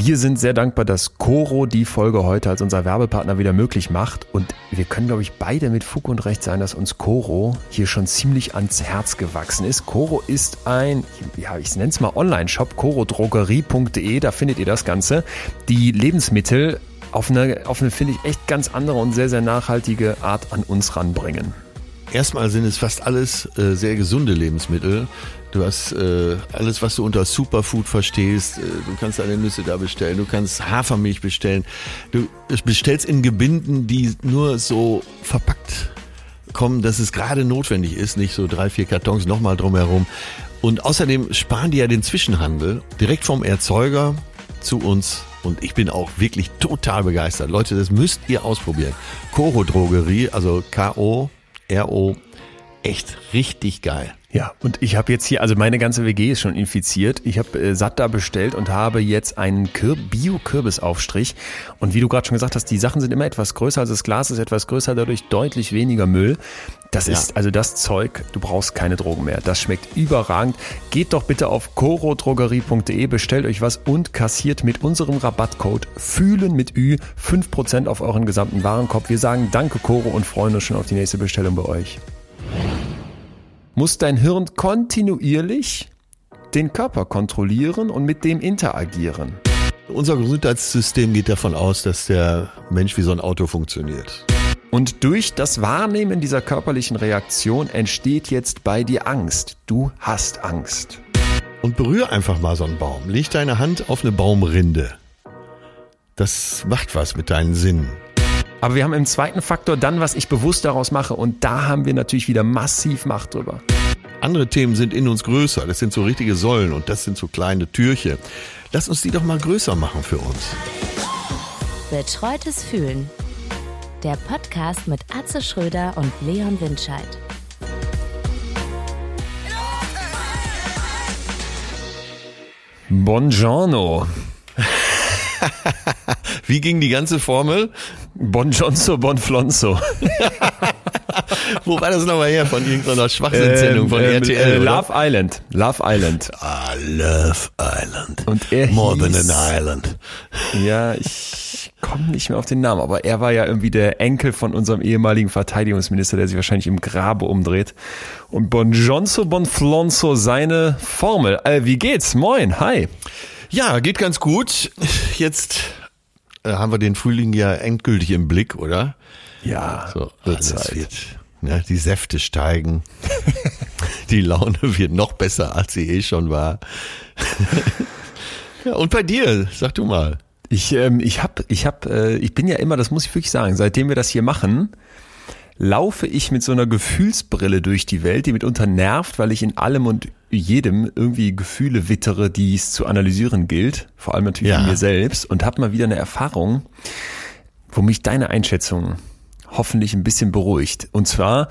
Wir sind sehr dankbar, dass Coro die Folge heute als unser Werbepartner wieder möglich macht. Und wir können, glaube ich, beide mit Fug und Recht sein, dass uns Coro hier schon ziemlich ans Herz gewachsen ist. Coro ist ein, ja, ich nenne es mal Online-Shop, corodrogerie.de, da findet ihr das Ganze. Die Lebensmittel auf eine, auf eine finde ich, echt ganz andere und sehr, sehr nachhaltige Art an uns ranbringen. Erstmal sind es fast alles äh, sehr gesunde Lebensmittel. Du hast äh, alles, was du unter Superfood verstehst. Äh, du kannst deine Nüsse da bestellen, du kannst Hafermilch bestellen. Du bestellst in Gebinden, die nur so verpackt kommen, dass es gerade notwendig ist, nicht so drei, vier Kartons nochmal drumherum. Und außerdem sparen die ja den Zwischenhandel direkt vom Erzeuger zu uns. Und ich bin auch wirklich total begeistert. Leute, das müsst ihr ausprobieren. Koro Drogerie, also K-O-R-O, echt richtig geil. Ja, und ich habe jetzt hier, also meine ganze WG ist schon infiziert. Ich habe äh, satt da bestellt und habe jetzt einen Kür Bio-Kürbisaufstrich. Und wie du gerade schon gesagt hast, die Sachen sind immer etwas größer, also das Glas ist etwas größer, dadurch deutlich weniger Müll. Das ja. ist also das Zeug, du brauchst keine Drogen mehr. Das schmeckt überragend. Geht doch bitte auf corodrogerie.de, bestellt euch was und kassiert mit unserem Rabattcode fühlen mit Ü 5% auf euren gesamten Warenkorb. Wir sagen danke Coro und freuen uns schon auf die nächste Bestellung bei euch muss dein Hirn kontinuierlich den Körper kontrollieren und mit dem interagieren. Unser Gesundheitssystem geht davon aus, dass der Mensch wie so ein Auto funktioniert. Und durch das Wahrnehmen dieser körperlichen Reaktion entsteht jetzt bei dir Angst. Du hast Angst. Und berühr einfach mal so einen Baum. Leg deine Hand auf eine Baumrinde. Das macht was mit deinen Sinnen. Aber wir haben im zweiten Faktor dann, was ich bewusst daraus mache. Und da haben wir natürlich wieder massiv Macht drüber. Andere Themen sind in uns größer. Das sind so richtige Säulen und das sind so kleine Türche. Lass uns die doch mal größer machen für uns. Betreutes Fühlen. Der Podcast mit Atze Schröder und Leon Windscheid. Buongiorno. Wie ging die ganze Formel? Bon Johnso, Bon Flonzo. Wo war das nochmal her? Von irgendeiner Schwachsinnssendung ähm, von ähm, RTL? Äh, Love Island. Love Island. Ah, Love Island. Und er More hieß, than an island. Ja, ich komme nicht mehr auf den Namen, aber er war ja irgendwie der Enkel von unserem ehemaligen Verteidigungsminister, der sich wahrscheinlich im Grabe umdreht. Und Bon Johnso, Bon Flonzo, seine Formel. Äh, wie geht's? Moin, hi. Ja, geht ganz gut. Jetzt äh, haben wir den Frühling ja endgültig im Blick, oder? Ja, so, alles Zeit. wird, ne, die Säfte steigen. die Laune wird noch besser, als sie eh schon war. ja, und bei dir, sag du mal. Ich, ähm, ich hab, ich hab, äh, ich bin ja immer, das muss ich wirklich sagen, seitdem wir das hier machen, laufe ich mit so einer Gefühlsbrille durch die Welt, die mitunter nervt, weil ich in allem und jedem irgendwie Gefühle wittere, die es zu analysieren gilt, vor allem natürlich ja. in mir selbst und habe mal wieder eine Erfahrung, wo mich deine Einschätzung hoffentlich ein bisschen beruhigt. Und zwar,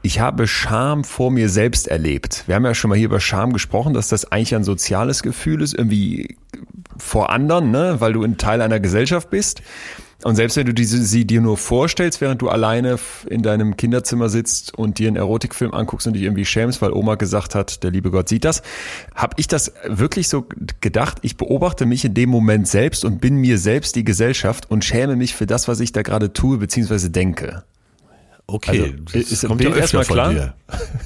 ich habe Scham vor mir selbst erlebt. Wir haben ja schon mal hier über Scham gesprochen, dass das eigentlich ein soziales Gefühl ist, irgendwie vor anderen, ne, weil du ein Teil einer Gesellschaft bist. Und selbst wenn du diese, sie dir nur vorstellst, während du alleine in deinem Kinderzimmer sitzt und dir einen Erotikfilm anguckst und dich irgendwie schämst, weil Oma gesagt hat, der liebe Gott sieht das, habe ich das wirklich so gedacht, ich beobachte mich in dem Moment selbst und bin mir selbst die Gesellschaft und schäme mich für das, was ich da gerade tue bzw. denke. Okay, also, das ist, kommt ja von klar? dir.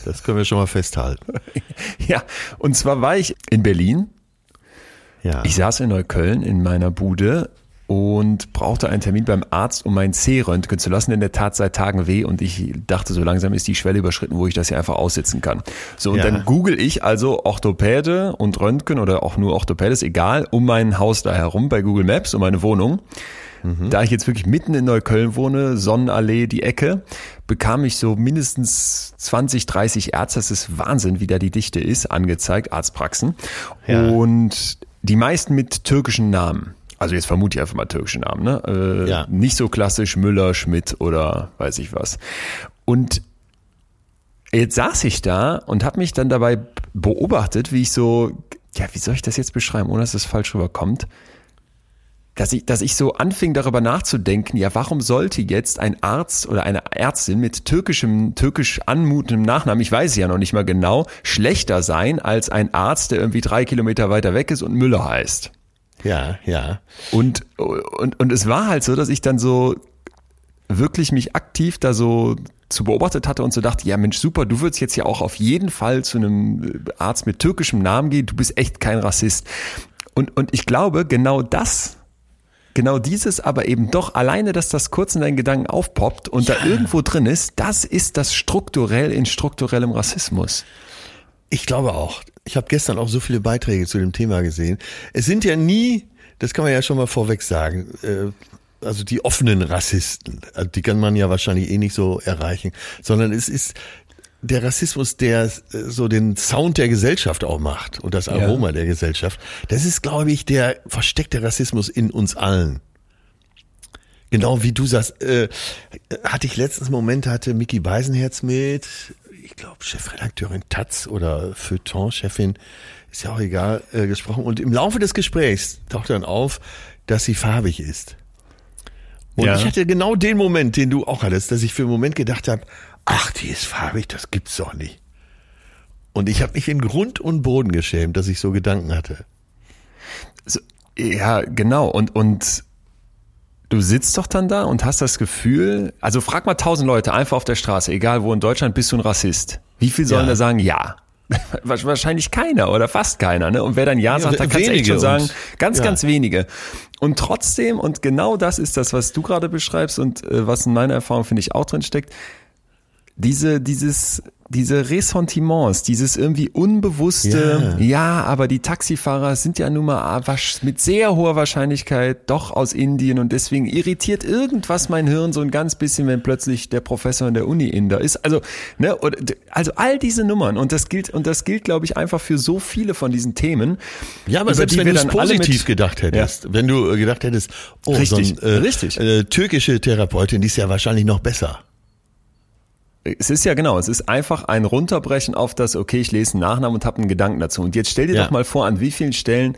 Das können wir schon mal festhalten. ja, und zwar war ich in Berlin. Ja. Ich saß in Neukölln in meiner Bude und brauchte einen Termin beim Arzt, um mein C röntgen zu lassen. In der Tat seit Tagen weh und ich dachte, so langsam ist die Schwelle überschritten, wo ich das hier einfach aussitzen kann. So, und ja. dann google ich also Orthopäde und Röntgen oder auch nur Orthopäde, ist egal, um mein Haus da herum bei Google Maps, um meine Wohnung. Mhm. Da ich jetzt wirklich mitten in Neukölln wohne, Sonnenallee, die Ecke, bekam ich so mindestens 20, 30 Ärzte, das ist Wahnsinn, wie da die Dichte ist, angezeigt, Arztpraxen. Ja. Und die meisten mit türkischen Namen also jetzt vermute ich einfach mal türkische Namen, ne? Äh, ja. Nicht so klassisch Müller, Schmidt oder weiß ich was. Und jetzt saß ich da und habe mich dann dabei beobachtet, wie ich so, ja, wie soll ich das jetzt beschreiben, ohne dass es falsch rüberkommt? Dass ich, dass ich so anfing darüber nachzudenken, ja, warum sollte jetzt ein Arzt oder eine Ärztin mit türkischem, türkisch anmutendem Nachnamen, ich weiß es ja noch nicht mal genau, schlechter sein als ein Arzt, der irgendwie drei Kilometer weiter weg ist und Müller heißt? Ja, ja. Und, und, und es war halt so, dass ich dann so wirklich mich aktiv da so zu beobachtet hatte und so dachte, ja Mensch, super, du würdest jetzt ja auch auf jeden Fall zu einem Arzt mit türkischem Namen gehen, du bist echt kein Rassist. Und, und ich glaube, genau das, genau dieses aber eben doch alleine, dass das kurz in deinen Gedanken aufpoppt und ja. da irgendwo drin ist, das ist das strukturell in strukturellem Rassismus. Ich glaube auch. Ich habe gestern auch so viele Beiträge zu dem Thema gesehen. Es sind ja nie, das kann man ja schon mal vorweg sagen, äh, also die offenen Rassisten, also die kann man ja wahrscheinlich eh nicht so erreichen, sondern es ist der Rassismus, der äh, so den Sound der Gesellschaft auch macht und das Aroma ja. der Gesellschaft. Das ist, glaube ich, der versteckte Rassismus in uns allen. Genau wie du sagst, äh, hatte ich letztens Momente, hatte Mickey Beisenherz mit, glaube, Chefredakteurin Taz oder Feuilleton-Chefin, ist ja auch egal, äh, gesprochen. Und im Laufe des Gesprächs taucht dann auf, dass sie farbig ist. Und ja. ich hatte genau den Moment, den du auch hattest, dass ich für einen Moment gedacht habe, ach, die ist farbig, das gibt's doch nicht. Und ich habe mich in Grund und Boden geschämt, dass ich so Gedanken hatte. So, ja, genau. Und, und du sitzt doch dann da und hast das Gefühl, also frag mal tausend Leute einfach auf der Straße, egal wo in Deutschland, bist du ein Rassist? Wie viel sollen ja. da sagen, ja? Wahrscheinlich keiner oder fast keiner. Ne? Und wer dann Ja sagt, dann kannst du echt schon sagen, ganz, ja. ganz wenige. Und trotzdem, und genau das ist das, was du gerade beschreibst und äh, was in meiner Erfahrung, finde ich, auch drin steckt, diese, dieses, diese Ressentiments, dieses irgendwie unbewusste, ja. ja. aber die Taxifahrer sind ja nun mal mit sehr hoher Wahrscheinlichkeit doch aus Indien und deswegen irritiert irgendwas mein Hirn so ein ganz bisschen, wenn plötzlich der Professor in der Uni Inder ist. Also, ne, also all diese Nummern und das gilt, und das gilt, glaube ich, einfach für so viele von diesen Themen. Ja, aber selbst wenn du es positiv gedacht hättest, ja. wenn du gedacht hättest, oh, richtig, so ein, äh, richtig. Äh, türkische Therapeutin, die ist ja wahrscheinlich noch besser. Es ist ja genau, es ist einfach ein Runterbrechen auf das, okay, ich lese einen Nachnamen und habe einen Gedanken dazu. Und jetzt stell dir ja. doch mal vor, an wie vielen Stellen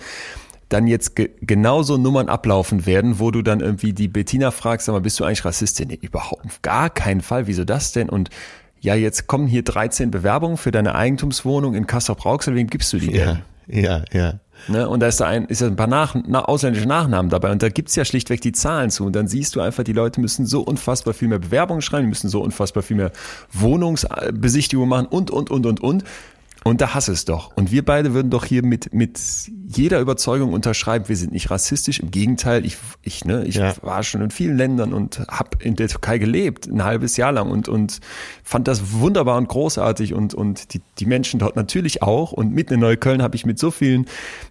dann jetzt ge genauso Nummern ablaufen werden, wo du dann irgendwie die Bettina fragst, sag mal, bist du eigentlich Rassistin? Nee, überhaupt gar keinen Fall. Wieso das denn? Und ja, jetzt kommen hier 13 Bewerbungen für deine Eigentumswohnung in Kassel-Brauxel. Wem gibst du die denn? Ja, ja, ja. Ne? Und da ist da ein, ist ein paar nach, na, ausländische Nachnamen dabei und da gibt's ja schlichtweg die Zahlen zu. Und dann siehst du einfach, die Leute müssen so unfassbar viel mehr Bewerbungen schreiben, die müssen so unfassbar viel mehr Wohnungsbesichtigungen machen und, und, und, und, und. Und da hass es doch. Und wir beide würden doch hier mit, mit jeder Überzeugung unterschreiben, wir sind nicht rassistisch. Im Gegenteil, ich, ich, ne, ich ja. war schon in vielen Ländern und habe in der Türkei gelebt, ein halbes Jahr lang und, und fand das wunderbar und großartig und, und die, die Menschen dort natürlich auch. Und mitten in Neukölln habe ich mit so vielen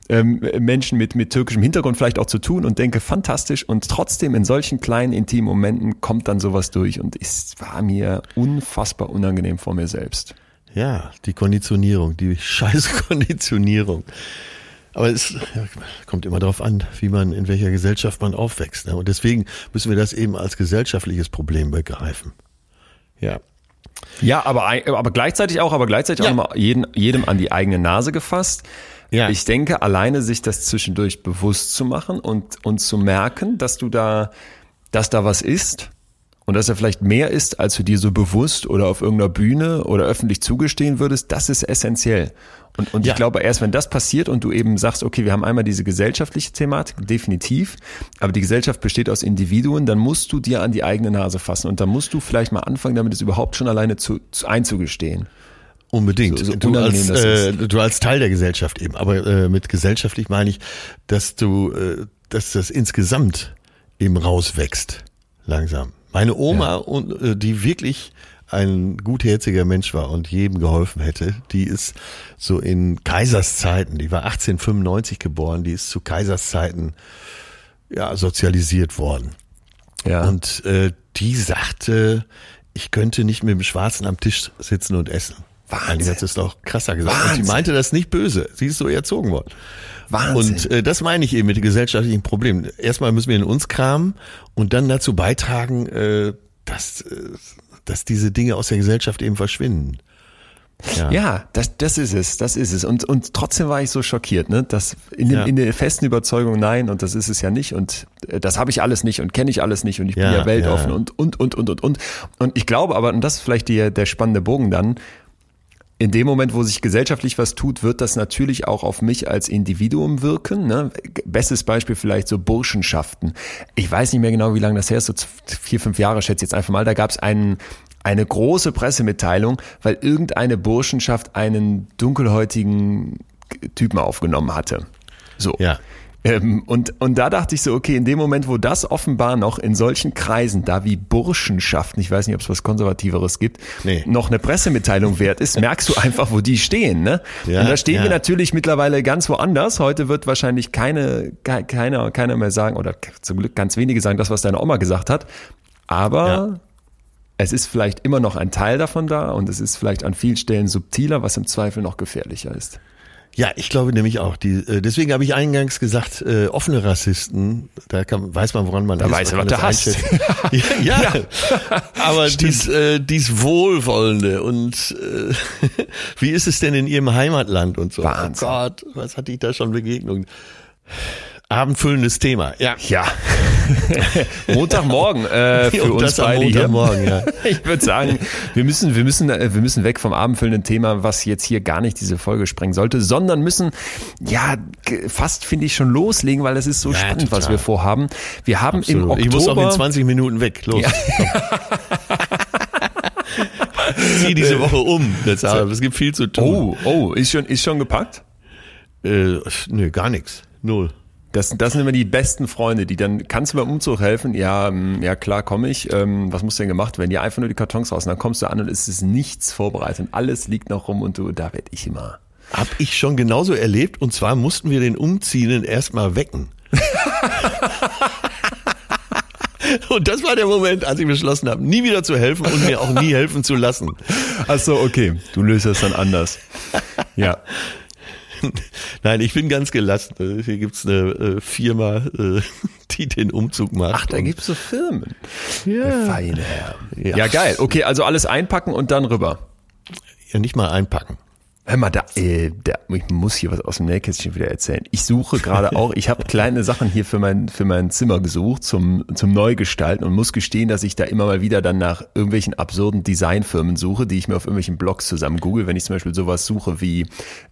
ähm, Menschen mit, mit türkischem Hintergrund vielleicht auch zu tun und denke, fantastisch. Und trotzdem in solchen kleinen, intimen Momenten kommt dann sowas durch und es war mir unfassbar unangenehm vor mir selbst. Ja, die Konditionierung, die scheiß Konditionierung. Aber es kommt immer darauf an, wie man, in welcher Gesellschaft man aufwächst. Ne? Und deswegen müssen wir das eben als gesellschaftliches Problem begreifen. Ja. Ja, aber, aber gleichzeitig auch, aber gleichzeitig ja. auch mal jedem, jedem an die eigene Nase gefasst. Ja. Ich denke, alleine sich das zwischendurch bewusst zu machen und, und zu merken, dass du da, dass da was ist, und dass er vielleicht mehr ist, als du dir so bewusst oder auf irgendeiner Bühne oder öffentlich zugestehen würdest, das ist essentiell. Und, und ja. ich glaube, erst wenn das passiert und du eben sagst, okay, wir haben einmal diese gesellschaftliche Thematik, definitiv, aber die Gesellschaft besteht aus Individuen, dann musst du dir an die eigene Nase fassen und dann musst du vielleicht mal anfangen, damit es überhaupt schon alleine zu, zu einzugestehen. Unbedingt. So, so du, als, äh, du als Teil der Gesellschaft eben. Aber äh, mit gesellschaftlich meine ich, dass du, äh, dass das insgesamt eben rauswächst. Langsam. Meine Oma, ja. und, äh, die wirklich ein gutherziger Mensch war und jedem geholfen hätte, die ist so in Kaiserszeiten, die war 1895 geboren, die ist zu Kaiserszeiten ja sozialisiert worden. Ja. Und äh, die sagte, ich könnte nicht mit dem Schwarzen am Tisch sitzen und essen. Wahnsinn. Die hat es doch krasser gesagt. Wahnsinn. Und sie meinte das nicht böse. Sie ist so erzogen worden. Wahnsinn. Und äh, das meine ich eben mit dem gesellschaftlichen Problem. Erstmal müssen wir in uns kramen und dann dazu beitragen, äh, dass, äh, dass diese Dinge aus der Gesellschaft eben verschwinden. Ja, ja das, das ist es, das ist es. Und, und trotzdem war ich so schockiert, ne? dass in, dem, ja. in der festen Überzeugung, nein, und das ist es ja nicht und äh, das habe ich alles nicht und kenne ich alles nicht und ich ja, bin ja weltoffen und, und, und, und, und, und. Und ich glaube aber, und das ist vielleicht die, der spannende Bogen dann, in dem Moment, wo sich gesellschaftlich was tut, wird das natürlich auch auf mich als Individuum wirken. Ne? Bestes Beispiel vielleicht so Burschenschaften. Ich weiß nicht mehr genau, wie lange das her ist, so vier, fünf Jahre schätze ich jetzt einfach mal. Da gab es einen eine große Pressemitteilung, weil irgendeine Burschenschaft einen dunkelhäutigen Typen aufgenommen hatte. So. Ja. Ähm, und, und da dachte ich so, okay, in dem Moment, wo das offenbar noch in solchen Kreisen, da wie Burschenschaften, ich weiß nicht, ob es was Konservativeres gibt, nee. noch eine Pressemitteilung wert ist, merkst du einfach, wo die stehen. Ne? Ja, und da stehen ja. wir natürlich mittlerweile ganz woanders. Heute wird wahrscheinlich keine, keiner, keiner mehr sagen, oder zum Glück ganz wenige sagen, das, was deine Oma gesagt hat. Aber ja es ist vielleicht immer noch ein Teil davon da und es ist vielleicht an vielen Stellen subtiler, was im Zweifel noch gefährlicher ist. Ja, ich glaube nämlich auch. Die, äh, deswegen habe ich eingangs gesagt, äh, offene Rassisten, da kann, weiß man, woran man da ist. weiß man, was der hasst. ja, ja, ja, aber dies, äh, dies Wohlwollende und äh, wie ist es denn in Ihrem Heimatland und so? Wahnsinn. Oh Gott, was hatte ich da schon Begegnungen? Abendfüllendes Thema, ja. Ja. Montagmorgen äh, für uns beide hier. Ja. Ich würde sagen, wir müssen, wir müssen, äh, wir müssen weg vom abendfüllenden Thema, was jetzt hier gar nicht diese Folge sprengen sollte, sondern müssen ja fast finde ich schon loslegen, weil es ist so ja, spannend, total. was wir vorhaben. Wir haben Absolut. im Oktober. Ich muss auch in 20 Minuten weg. Los. Ja. Zieh diese Woche um. Es gibt viel zu tun. Oh, oh, ist schon, ist schon gepackt? Äh, nö, gar nichts. Null. Das, das sind immer die besten Freunde, die dann, kannst du beim Umzug helfen? Ja, ähm, ja klar, komme ich. Ähm, was muss denn gemacht werden? Ja, einfach nur die Kartons raus. Und dann kommst du an und es ist nichts vorbereitet. Alles liegt noch rum und du, da werd ich immer. Hab ich schon genauso erlebt. Und zwar mussten wir den Umziehenden erstmal wecken. Und das war der Moment, als ich beschlossen habe, nie wieder zu helfen und mir auch nie helfen zu lassen. Ach so, okay. Du löst das dann anders. Ja. Nein, ich bin ganz gelassen. Hier gibt's eine äh, Firma, äh, die den Umzug macht. Ach, da gibt's so Firmen. Ja. Feine Herr. Ja. ja, geil. Okay, also alles einpacken und dann rüber. Ja, nicht mal einpacken. Hör mal, da, äh, da, ich muss hier was aus dem Nähkästchen wieder erzählen. Ich suche gerade auch, ich habe kleine Sachen hier für mein, für mein Zimmer gesucht zum, zum Neugestalten und muss gestehen, dass ich da immer mal wieder dann nach irgendwelchen absurden Designfirmen suche, die ich mir auf irgendwelchen Blogs zusammen google, wenn ich zum Beispiel sowas suche wie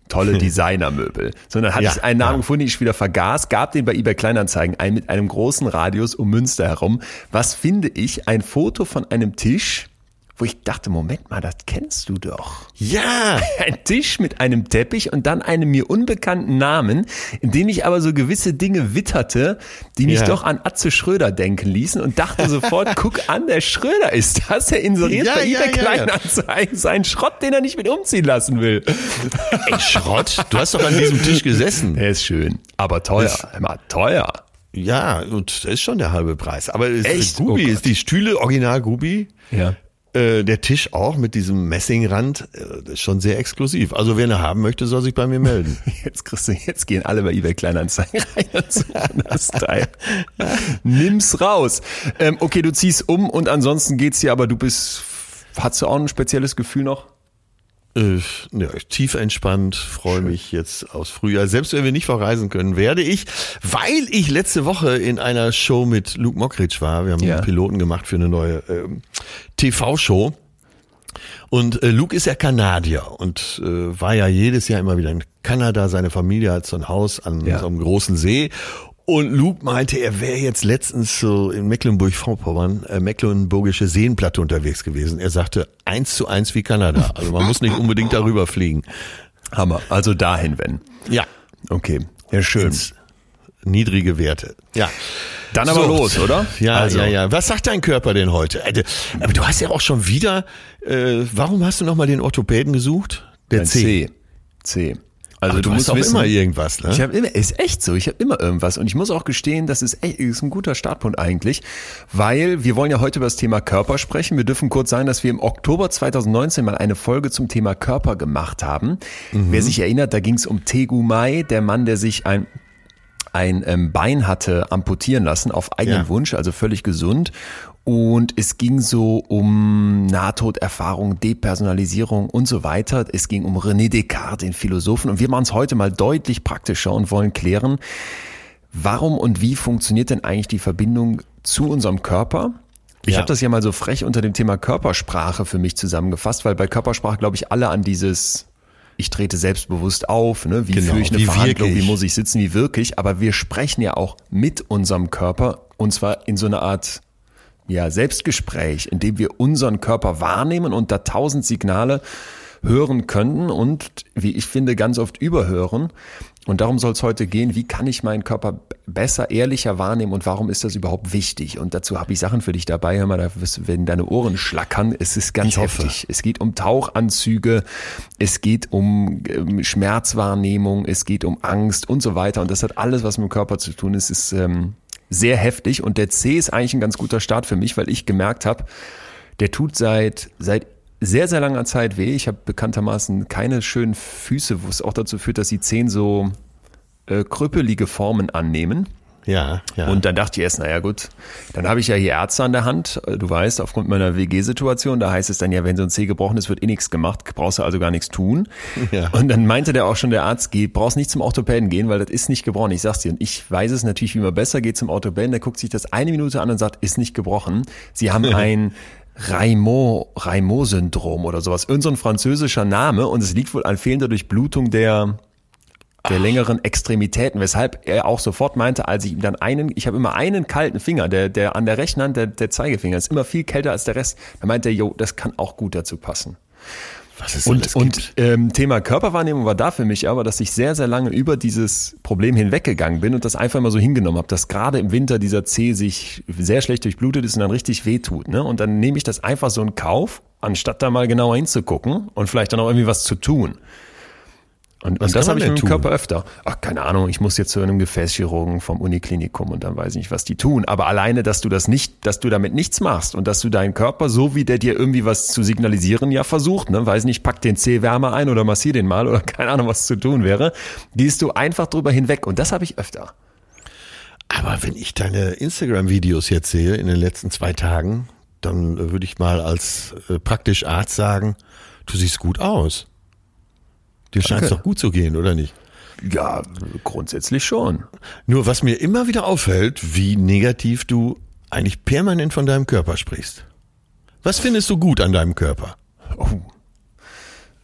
tolle Designermöbel. Sondern hatte ja, ich einen Namen ja. gefunden, den ich wieder vergaß, gab den bei eBay Kleinanzeigen ein mit einem großen Radius um Münster herum. Was finde ich? Ein Foto von einem Tisch, wo ich dachte, Moment mal, das kennst du doch. Ja! Ein Tisch mit einem Teppich und dann einem mir unbekannten Namen, in dem ich aber so gewisse Dinge witterte, die mich ja. doch an Atze Schröder denken ließen und dachte sofort, guck an, der Schröder ist das, er inseriert ja, bei ja, eBay Kleinanzeigen ja. seinen Schrott, den er nicht mit umziehen lassen will. Ey, Schrott? Du hast doch an diesem Tisch gesessen. Er ist schön, aber teuer, immer teuer. Ja, und das ist schon der halbe Preis. Aber Echt? Gubi, oh ist die Stühle original Gubi? Ja. Äh, der Tisch auch mit diesem Messingrand, äh, schon sehr exklusiv. Also wer eine haben möchte, soll sich bei mir melden. Jetzt kriegst du, jetzt gehen alle bei eBay Kleinanzeigen rein das Teil. Nimm's raus. Ähm, okay, du ziehst um und ansonsten geht's dir, aber du bist, hast du auch ein spezielles Gefühl noch? Äh, ja, tief entspannt, freue mich jetzt aufs Frühjahr. Selbst wenn wir nicht verreisen können, werde ich, weil ich letzte Woche in einer Show mit Luke Mockridge war. Wir haben ja. einen Piloten gemacht für eine neue äh, TV-Show. Und äh, Luke ist ja Kanadier und äh, war ja jedes Jahr immer wieder in Kanada. Seine Familie hat so ein Haus an ja. so einem großen See. Und Luke meinte, er wäre jetzt letztens so in Mecklenburg-Vorpommern, äh, Mecklenburgische Seenplatte unterwegs gewesen. Er sagte, eins zu eins wie Kanada. Also man muss nicht unbedingt darüber fliegen. Hammer. Also dahin, wenn. Ja. Okay. Ja, schön. Ins niedrige Werte. Ja. Dann aber so. los, oder? Ja, also. ja, ja. Was sagt dein Körper denn heute? Äh, aber du hast ja auch schon wieder, äh, warum hast du nochmal den Orthopäden gesucht? Der C. C. C. Also Ach, du, du musst auch wissen, immer irgendwas, ne? Ich habe immer, ist echt so. Ich habe immer irgendwas und ich muss auch gestehen, das ist echt, ist ein guter Startpunkt eigentlich, weil wir wollen ja heute über das Thema Körper sprechen. Wir dürfen kurz sagen, dass wir im Oktober 2019 mal eine Folge zum Thema Körper gemacht haben. Mhm. Wer sich erinnert, da ging es um Tegu Mai, der Mann, der sich ein ein ähm, Bein hatte amputieren lassen auf eigenen ja. Wunsch, also völlig gesund und es ging so um Nahtoderfahrung, Depersonalisierung und so weiter. Es ging um René Descartes, den Philosophen. Und wir machen es heute mal deutlich praktischer und wollen klären, warum und wie funktioniert denn eigentlich die Verbindung zu unserem Körper? Ich ja. habe das ja mal so frech unter dem Thema Körpersprache für mich zusammengefasst, weil bei Körpersprache glaube ich alle an dieses ich trete selbstbewusst auf, ne? wie genau, führe ich eine Verhandlung, wie muss ich sitzen, wie wirklich, aber wir sprechen ja auch mit unserem Körper und zwar in so einer Art ja, Selbstgespräch, in dem wir unseren Körper wahrnehmen und da tausend Signale hören können und, wie ich finde, ganz oft überhören. Und darum soll es heute gehen, wie kann ich meinen Körper besser, ehrlicher wahrnehmen und warum ist das überhaupt wichtig? Und dazu habe ich Sachen für dich dabei. Hör mal, da werden deine Ohren schlackern. Es ist ganz heftig. Es geht um Tauchanzüge, es geht um ähm, Schmerzwahrnehmung, es geht um Angst und so weiter. Und das hat alles, was mit dem Körper zu tun ist. Ist ähm, sehr heftig. Und der C ist eigentlich ein ganz guter Start für mich, weil ich gemerkt habe, der tut seit, seit sehr, sehr langer Zeit weh. Ich habe bekanntermaßen keine schönen Füße, wo es auch dazu führt, dass die Zehen so äh, krüppelige Formen annehmen. Ja, ja. Und dann dachte ich erst, naja gut, dann habe ich ja hier Ärzte an der Hand. Du weißt, aufgrund meiner WG-Situation, da heißt es dann ja, wenn so ein Zeh gebrochen ist, wird eh nichts gemacht, brauchst du also gar nichts tun. Ja. Und dann meinte der auch schon, der Arzt, geh, brauchst nicht zum Orthopäden gehen, weil das ist nicht gebrochen. Ich sag's dir. Und ich weiß es natürlich, wie man besser geht zum Orthopäden. Der guckt sich das eine Minute an und sagt, ist nicht gebrochen. Sie haben ein Raimond-Syndrom oder sowas. Irgend so ein französischer Name und es liegt wohl an fehlender Durchblutung der, der längeren Extremitäten, weshalb er auch sofort meinte, als ich ihm dann einen, ich habe immer einen kalten Finger, der, der an der rechten Hand, der, der Zeigefinger ist immer viel kälter als der Rest. Da meinte er, jo, das kann auch gut dazu passen. Was es und und ähm, Thema Körperwahrnehmung war da für mich aber, dass ich sehr, sehr lange über dieses Problem hinweggegangen bin und das einfach mal so hingenommen habe, dass gerade im Winter dieser Zeh sich sehr schlecht durchblutet ist und dann richtig wehtut. Ne? Und dann nehme ich das einfach so in Kauf, anstatt da mal genauer hinzugucken und vielleicht dann auch irgendwie was zu tun. Und, und das habe ich tun? Körper öfter. Ach, keine Ahnung, ich muss jetzt zu einem Gefäßchirurgen vom Uniklinikum und dann weiß ich nicht, was die tun. Aber alleine, dass du das nicht, dass du damit nichts machst und dass du deinen Körper, so wie der dir irgendwie was zu signalisieren, ja versucht, ne, weiß nicht, pack den C-Wärmer ein oder massier den mal oder keine Ahnung, was zu tun wäre, gehst du einfach drüber hinweg. Und das habe ich öfter. Aber wenn ich deine Instagram-Videos jetzt sehe in den letzten zwei Tagen, dann würde ich mal als äh, praktisch Arzt sagen, du siehst gut aus. Dir scheint es doch gut zu gehen, oder nicht? Ja, grundsätzlich schon. Nur was mir immer wieder auffällt, wie negativ du eigentlich permanent von deinem Körper sprichst. Was findest du gut an deinem Körper? Oh,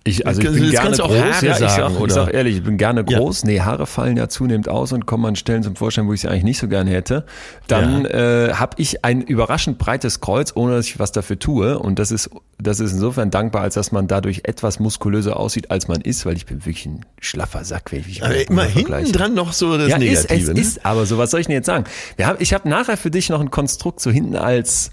ich, also ich bin gerne groß, ja, ich, sag, ich sag ehrlich, ich bin gerne groß. Ja. Nee, Haare fallen ja zunehmend aus und kommen an Stellen zum Vorschein, wo ich sie eigentlich nicht so gerne hätte. Dann ja. äh, habe ich ein überraschend breites Kreuz, ohne dass ich was dafür tue. Und das ist, das ist insofern dankbar, als dass man dadurch etwas muskulöser aussieht, als man ist, weil ich bin wirklich ein schlaffer Sack, wenn ich mich aber immer hinten dran noch so das ja, Negative. Ist, es ne? ist, aber so, was soll ich denn jetzt sagen? Wir haben, ich habe nachher für dich noch ein Konstrukt so hinten als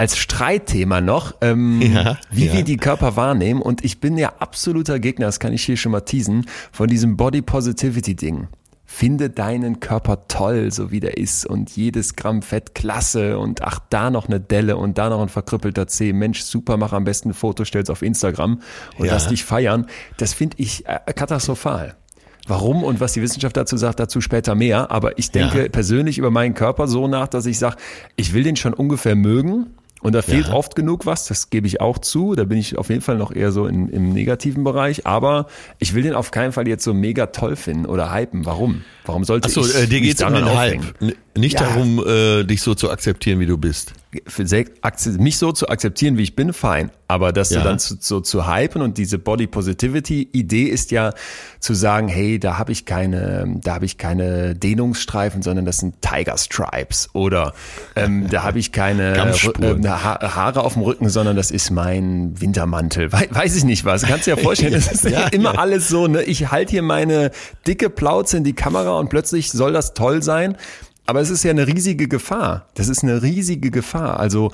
als Streitthema noch, ähm, ja, wie ja. wir die Körper wahrnehmen. Und ich bin ja absoluter Gegner, das kann ich hier schon mal teasen, von diesem Body Positivity Ding. Finde deinen Körper toll, so wie der ist und jedes Gramm Fett klasse und ach, da noch eine Delle und da noch ein verkrüppelter Zeh. Mensch, super, mach am besten ein Foto, stell's auf Instagram und ja. lass dich feiern. Das finde ich äh, katastrophal. Warum und was die Wissenschaft dazu sagt, dazu später mehr. Aber ich denke ja. persönlich über meinen Körper so nach, dass ich sage, ich will den schon ungefähr mögen, und da fehlt ja. oft genug was, das gebe ich auch zu. Da bin ich auf jeden Fall noch eher so in, im negativen Bereich. Aber ich will den auf keinen Fall jetzt so mega toll finden oder hypen. Warum? Warum sollte Ach so, ich äh, dir geht's um den Hype. Nicht ja. darum, äh, dich so zu akzeptieren, wie du bist mich so zu akzeptieren, wie ich bin, fein. Aber das ja. dann zu, so zu hypen und diese Body Positivity Idee ist ja zu sagen, hey, da habe ich keine, da habe ich keine Dehnungsstreifen, sondern das sind Tiger Stripes oder ähm, da habe ich keine äh, ha Haare auf dem Rücken, sondern das ist mein Wintermantel. We weiß ich nicht was. Kannst du dir ja vorstellen, das ist ja, immer alles so. Ne? Ich halte hier meine dicke Plauze in die Kamera und plötzlich soll das toll sein. Aber es ist ja eine riesige Gefahr. Das ist eine riesige Gefahr. Also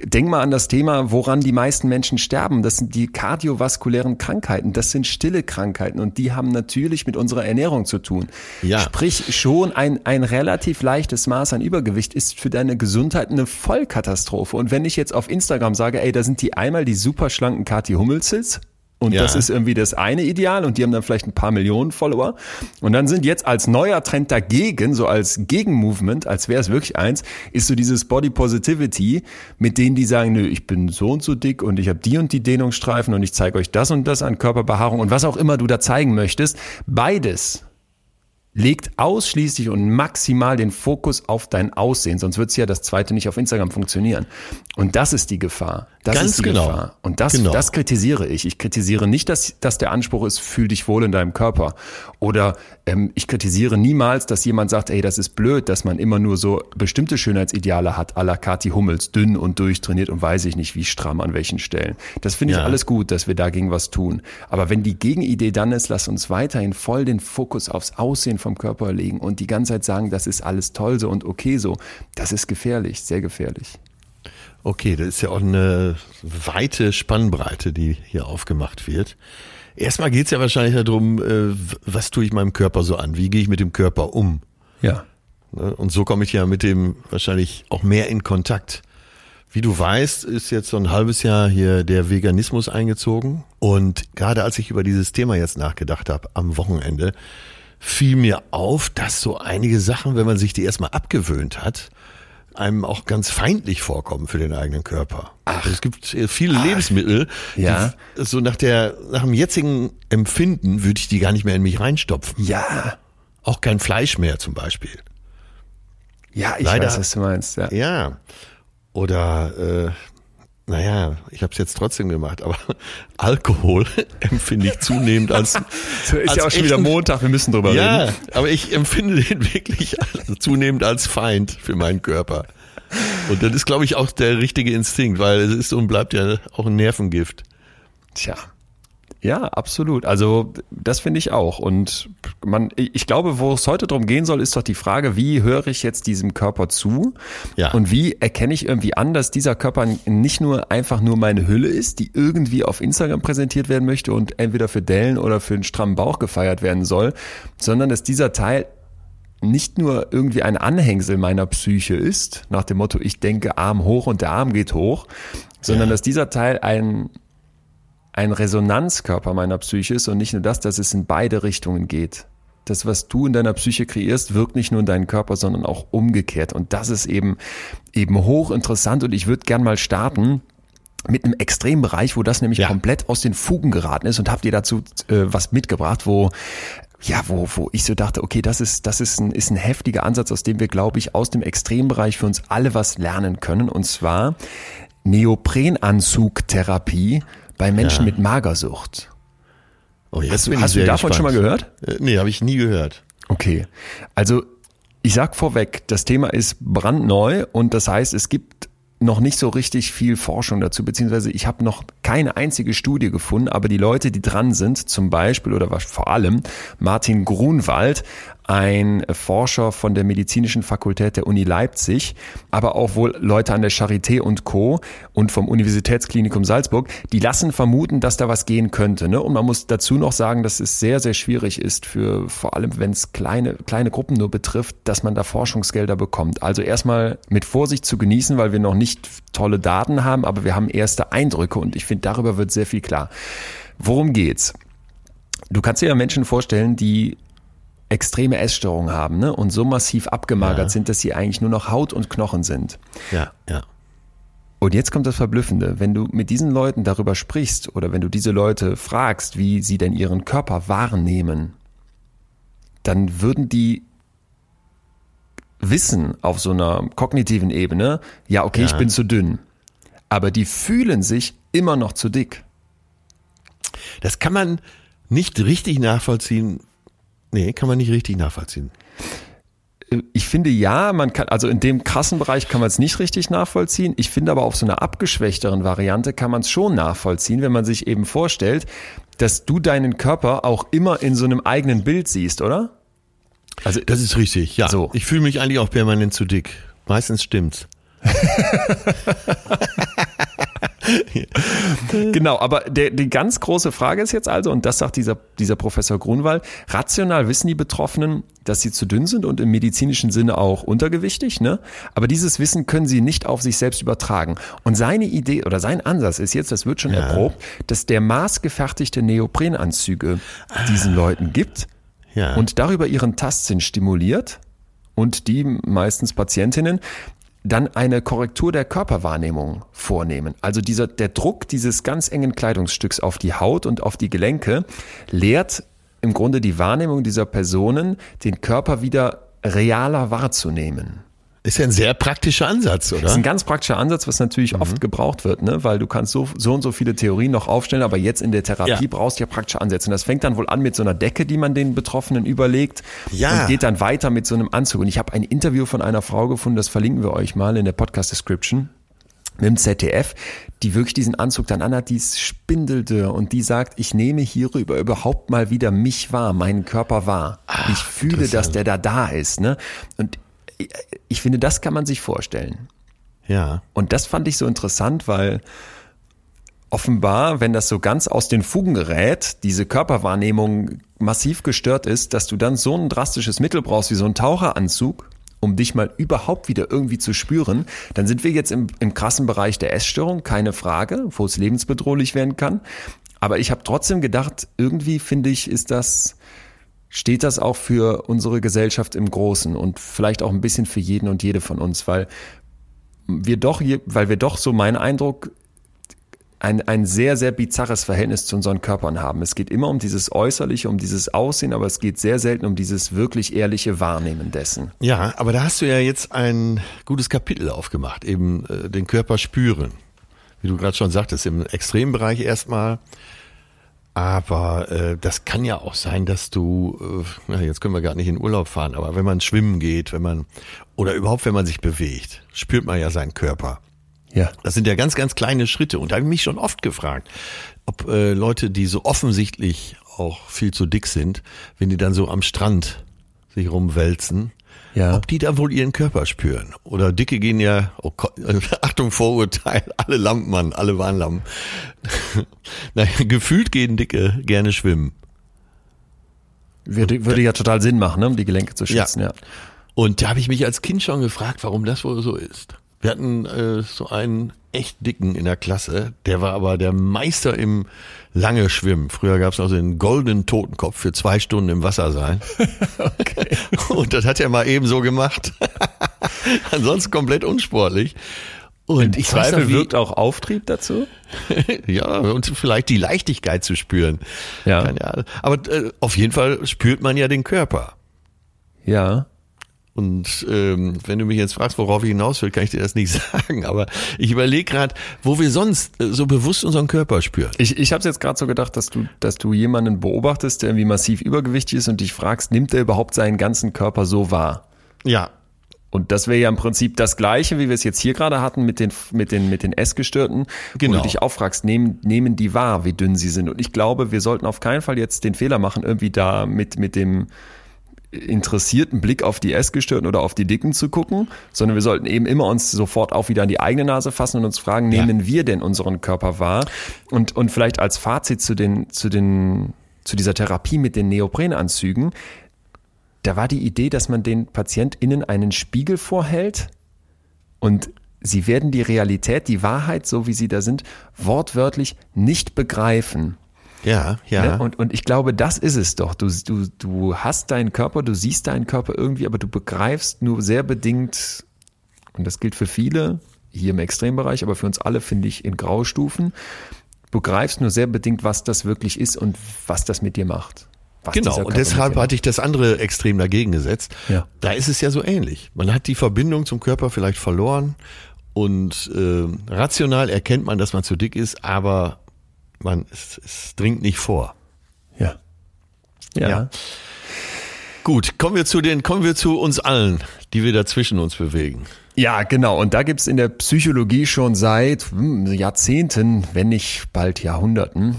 denk mal an das Thema, woran die meisten Menschen sterben. Das sind die kardiovaskulären Krankheiten. Das sind stille Krankheiten und die haben natürlich mit unserer Ernährung zu tun. Ja. Sprich, schon ein, ein relativ leichtes Maß an Übergewicht ist für deine Gesundheit eine Vollkatastrophe. Und wenn ich jetzt auf Instagram sage, ey, da sind die einmal die superschlanken Kathi Hummelsels, und ja. das ist irgendwie das eine Ideal und die haben dann vielleicht ein paar Millionen Follower. Und dann sind jetzt als neuer Trend dagegen, so als Gegenmovement, als wäre es wirklich eins, ist so dieses Body Positivity, mit denen die sagen, nö, ich bin so und so dick und ich habe die und die Dehnungsstreifen und ich zeige euch das und das an Körperbehaarung und was auch immer du da zeigen möchtest. Beides legt ausschließlich und maximal den Fokus auf dein Aussehen, sonst wird es ja das zweite nicht auf Instagram funktionieren. Und das ist die Gefahr. Das Ganz ist die genau. Gefahr. Und das, Genau. das kritisiere ich. Ich kritisiere nicht, dass, dass der Anspruch ist, fühl dich wohl in deinem Körper. Oder ähm, ich kritisiere niemals, dass jemand sagt, ey, das ist blöd, dass man immer nur so bestimmte Schönheitsideale hat, à la Kathi Hummels, dünn und durchtrainiert und weiß ich nicht, wie stramm an welchen Stellen. Das finde ich Ja. alles gut, dass wir dagegen was tun. Aber wenn die Gegenidee dann ist, lass uns weiterhin voll den Fokus aufs Aussehen vom Körper legen und die ganze Zeit sagen, das ist alles toll so und okay so, das ist gefährlich, sehr gefährlich. Okay, das ist ja auch eine weite Spannbreite, die hier aufgemacht wird. Erstmal geht's ja wahrscheinlich darum, äh, was tue ich meinem Körper so an? Wie gehe ich mit dem Körper um? Ja. Ne? Und so komme ich ja mit dem wahrscheinlich auch mehr in Kontakt. Wie du weißt, ist jetzt so ein halbes Jahr hier der Veganismus eingezogen. Und gerade als ich über dieses Thema jetzt nachgedacht habe, am Wochenende, fiel mir auf, dass so einige Sachen, wenn man sich die erstmal abgewöhnt hat, einem auch ganz feindlich vorkommen für den eigenen Körper. Ach. Es gibt äh, viele Lebensmittel, Ja. die so nach der, nach dem jetzigen Empfinden würde ich die gar nicht mehr in mich reinstopfen. Ja. Auch kein Fleisch mehr zum Beispiel. Ja, ich Leider- weiß, was du meinst. Ja. Ja. Oder, äh, naja, ich habe es jetzt trotzdem gemacht, aber Alkohol empfinde ich zunehmend als. Ist als ja auch schon wieder Montag, wir müssen drüber Ja, reden. aber ich empfinde den wirklich zunehmend als Feind für meinen Körper. Und das ist, glaube ich, auch der richtige Instinkt, weil es ist und bleibt ja auch ein Nervengift. Tja. Ja, absolut. Also das finde ich auch. Und man, ich glaube, wo es heute drum gehen soll, ist doch die Frage, wie höre ich jetzt diesem Körper zu? Ja. Und wie erkenne ich irgendwie an, dass dieser Körper nicht nur einfach nur meine Hülle ist, die irgendwie auf Instagram präsentiert werden möchte und entweder für Dellen oder für einen strammen Bauch gefeiert werden soll, sondern dass dieser Teil nicht nur irgendwie ein Anhängsel meiner Psyche ist, nach dem Motto, ich denke Arm hoch und der Arm geht hoch, sondern Ja. dass dieser Teil ein, ein Resonanzkörper meiner Psyche ist und nicht nur das, dass es in beide Richtungen geht. Das, was du in deiner Psyche kreierst, wirkt nicht nur in deinen Körper, sondern auch umgekehrt. Und das ist eben, eben hochinteressant und ich würde gern mal starten mit einem Extrembereich, wo das nämlich Ja. komplett aus den Fugen geraten ist und habt ihr dazu äh, was mitgebracht, wo ja, wo, wo ich so dachte, okay, das ist, das ist ein, ist ein heftiger Ansatz, aus dem wir, glaube ich, aus dem Extrembereich für uns alle was lernen können. Und zwar Neoprenanzugtherapie bei Menschen Ja. mit Magersucht. Oh, jetzt Hast, bin du- ich hast du davon gespannt. schon mal gehört? Äh, nee, habe ich nie gehört. Okay. Also ich sag vorweg, das Thema ist brandneu und das heißt, es gibt noch nicht so richtig viel Forschung dazu, beziehungsweise ich habe noch keine einzige Studie gefunden, aber die Leute, die dran sind, zum Beispiel oder was vor allem Martin Grunwald, ein Forscher von der medizinischen Fakultät der Uni Leipzig, aber auch wohl Leute an der Charité und Co. und vom Universitätsklinikum Salzburg, die lassen vermuten, dass da was gehen könnte. Ne? Und man muss dazu noch sagen, dass es sehr, sehr schwierig ist für, vor allem wenn es kleine, kleine Gruppen nur betrifft, dass man da Forschungsgelder bekommt. Also erstmal mit Vorsicht zu genießen, weil wir noch nicht tolle Daten haben, aber wir haben erste Eindrücke und ich finde, darüber wird sehr viel klar. Worum geht's? Du kannst dir ja Menschen vorstellen, die extreme Essstörungen haben ne? und so massiv abgemagert Ja. sind, dass sie eigentlich nur noch Haut und Knochen sind. Ja, ja. Und jetzt kommt das Verblüffende. Wenn du mit diesen Leuten darüber sprichst oder wenn du diese Leute fragst, wie sie denn ihren Körper wahrnehmen, dann würden die wissen auf so einer kognitiven Ebene, ja, okay, ich Ja. bin zu dünn. Aber die fühlen sich immer noch zu dick. Das kann man nicht richtig nachvollziehen. Nee, kann man nicht richtig nachvollziehen. Ich finde ja, man kann, also in dem krassen Bereich kann man es nicht richtig nachvollziehen. Ich finde aber auf so einer abgeschwächteren Variante kann man es schon nachvollziehen, wenn man sich eben vorstellt, dass du deinen Körper auch immer in so einem eigenen Bild siehst, oder? Also Das ist richtig, ja. So. Ich fühle mich eigentlich auch permanent zu dick. Meistens stimmt's. Genau, aber der, die ganz große Frage ist jetzt also, und das sagt dieser, dieser Professor Grunwald, rational wissen die Betroffenen, dass sie zu dünn sind und im medizinischen Sinne auch untergewichtig, ne? Aber dieses Wissen können sie nicht auf sich selbst übertragen. Und seine Idee oder sein Ansatz ist jetzt, das wird schon erprobt, dass der maßgefertigte Neoprenanzüge diesen Leuten gibt Ja. und darüber ihren Tastsinn stimuliert und die meistens Patientinnen dann eine Korrektur der Körperwahrnehmung vornehmen. Also dieser, der Druck dieses ganz engen Kleidungsstücks auf die Haut und auf die Gelenke lehrt im Grunde die Wahrnehmung dieser Personen, den Körper wieder realer wahrzunehmen. Ist ja ein sehr praktischer Ansatz, oder? Das ist ein ganz praktischer Ansatz, was natürlich mhm. oft gebraucht wird, ne? weil du kannst so, so und so viele Theorien noch aufstellen, aber jetzt in der Therapie ja. brauchst du ja praktische Ansätze. Und das fängt dann wohl an mit so einer Decke, die man den Betroffenen überlegt ja. und geht dann weiter mit so einem Anzug. Und ich habe ein Interview von einer Frau gefunden, das verlinken wir euch mal in der Podcast-Description mit dem ZDF, die wirklich diesen Anzug dann anhat, die ist spindelte und die sagt, ich nehme hierüber überhaupt mal wieder mich wahr, meinen Körper wahr. Ach, ich fühle, dass der da da ist. Ne? Und ich finde, das kann man sich vorstellen. Ja. Und das fand ich so interessant, weil offenbar, wenn das so ganz aus den Fugen gerät, diese Körperwahrnehmung massiv gestört ist, dass du dann so ein drastisches Mittel brauchst wie so ein Taucheranzug, um dich mal überhaupt wieder irgendwie zu spüren, dann sind wir jetzt im, im krassen Bereich der Essstörung, keine Frage, wo es lebensbedrohlich werden kann. Aber ich habe trotzdem gedacht, irgendwie finde ich, ist das steht das auch für unsere Gesellschaft im Großen und vielleicht auch ein bisschen für jeden und jede von uns, weil wir doch, weil wir doch so mein Eindruck ein, ein sehr, sehr bizarres Verhältnis zu unseren Körpern haben. Es geht immer um dieses Äußerliche, um dieses Aussehen, aber es geht sehr selten um dieses wirklich ehrliche Wahrnehmen dessen. Ja, aber da hast du ja jetzt ein gutes Kapitel aufgemacht, eben äh, den Körper spüren. Wie du gerade schon sagtest, im Extrembereich erstmal aber äh, das kann ja auch sein, dass du, äh, na, jetzt können wir gar nicht in Urlaub fahren, aber wenn man schwimmen geht, wenn man, oder überhaupt wenn man sich bewegt, spürt man ja seinen Körper. Ja. Das sind ja ganz, ganz kleine Schritte. Und da habe ich mich schon oft gefragt, ob äh, Leute, die so offensichtlich auch viel zu dick sind, wenn die dann so am Strand sich rumwälzen, ja. ob die da wohl ihren Körper spüren. Oder Dicke gehen ja, oh Gott, Achtung, Vorurteil, alle Lampen an, alle Warnlampen. naja, gefühlt gehen Dicke gerne schwimmen. Würde, würde ja total Sinn machen, ne, um die Gelenke zu schützen, ja. ja. Und da habe ich mich als Kind schon gefragt, warum das wohl so ist. Wir hatten äh, so einen echt dicken in der Klasse, der war aber der Meister im lange Schwimmen. Früher gab es noch so den goldenen Totenkopf für zwei Stunden im Wasser sein. okay. Und das hat er mal eben so gemacht. Ansonsten komplett unsportlich. Und ich Zweifel weiß noch, wirkt auch Auftrieb dazu. ja, und vielleicht die Leichtigkeit zu spüren. Ja. Aber äh, auf jeden Fall spürt man ja den Körper. Ja. Und ähm, wenn du mich jetzt fragst, worauf ich hinaus will, kann ich dir das nicht sagen. Aber ich überlege gerade, wo wir sonst äh, so bewusst unseren Körper spüren. Ich, ich habe jetzt gerade so gedacht, dass du, dass du jemanden beobachtest, der irgendwie massiv übergewichtig ist und dich fragst, nimmt er überhaupt seinen ganzen Körper so wahr? Ja. Und das wäre ja im Prinzip das Gleiche, wie wir es jetzt hier gerade hatten mit den, mit den, mit den Essgestörten. Genau. Wo du dich auch fragst, nehmen, nehmen die wahr, wie dünn sie sind. Und ich glaube, wir sollten auf keinen Fall jetzt den Fehler machen, irgendwie da mit, mit dem, interessierten Blick auf die Essgestörten oder auf die Dicken zu gucken, sondern wir sollten eben immer uns sofort auch wieder an die eigene Nase fassen und uns fragen, ja. nehmen wir denn unseren Körper wahr? Und, und vielleicht als Fazit zu den, zu den, zu dieser Therapie mit den Neoprenanzügen, da war die Idee, dass man den PatientInnen einen Spiegel vorhält und sie werden die Realität, die Wahrheit, so wie sie da sind, wortwörtlich nicht begreifen. Ja, ja. Ne? Und, und ich glaube, das ist es doch. Du, du, du hast deinen Körper, du siehst deinen Körper irgendwie, aber du begreifst nur sehr bedingt, und das gilt für viele, hier im Extrembereich, aber für uns alle finde ich in Graustufen, begreifst nur sehr bedingt, was das wirklich ist und was das mit dir macht. Genau, und deshalb hatte ich das andere Extrem dagegen gesetzt. Ja. Da ist es ja so ähnlich. Man hat die Verbindung zum Körper vielleicht verloren und äh, rational erkennt man, dass man zu dick ist, aber man, es, es dringt nicht vor. Ja. ja. Ja. Gut, kommen wir zu den, kommen wir zu uns allen, die wir dazwischen uns bewegen. Ja, genau. Und da gibt's in der Psychologie schon seit hm, Jahrzehnten, wenn nicht bald Jahrhunderten,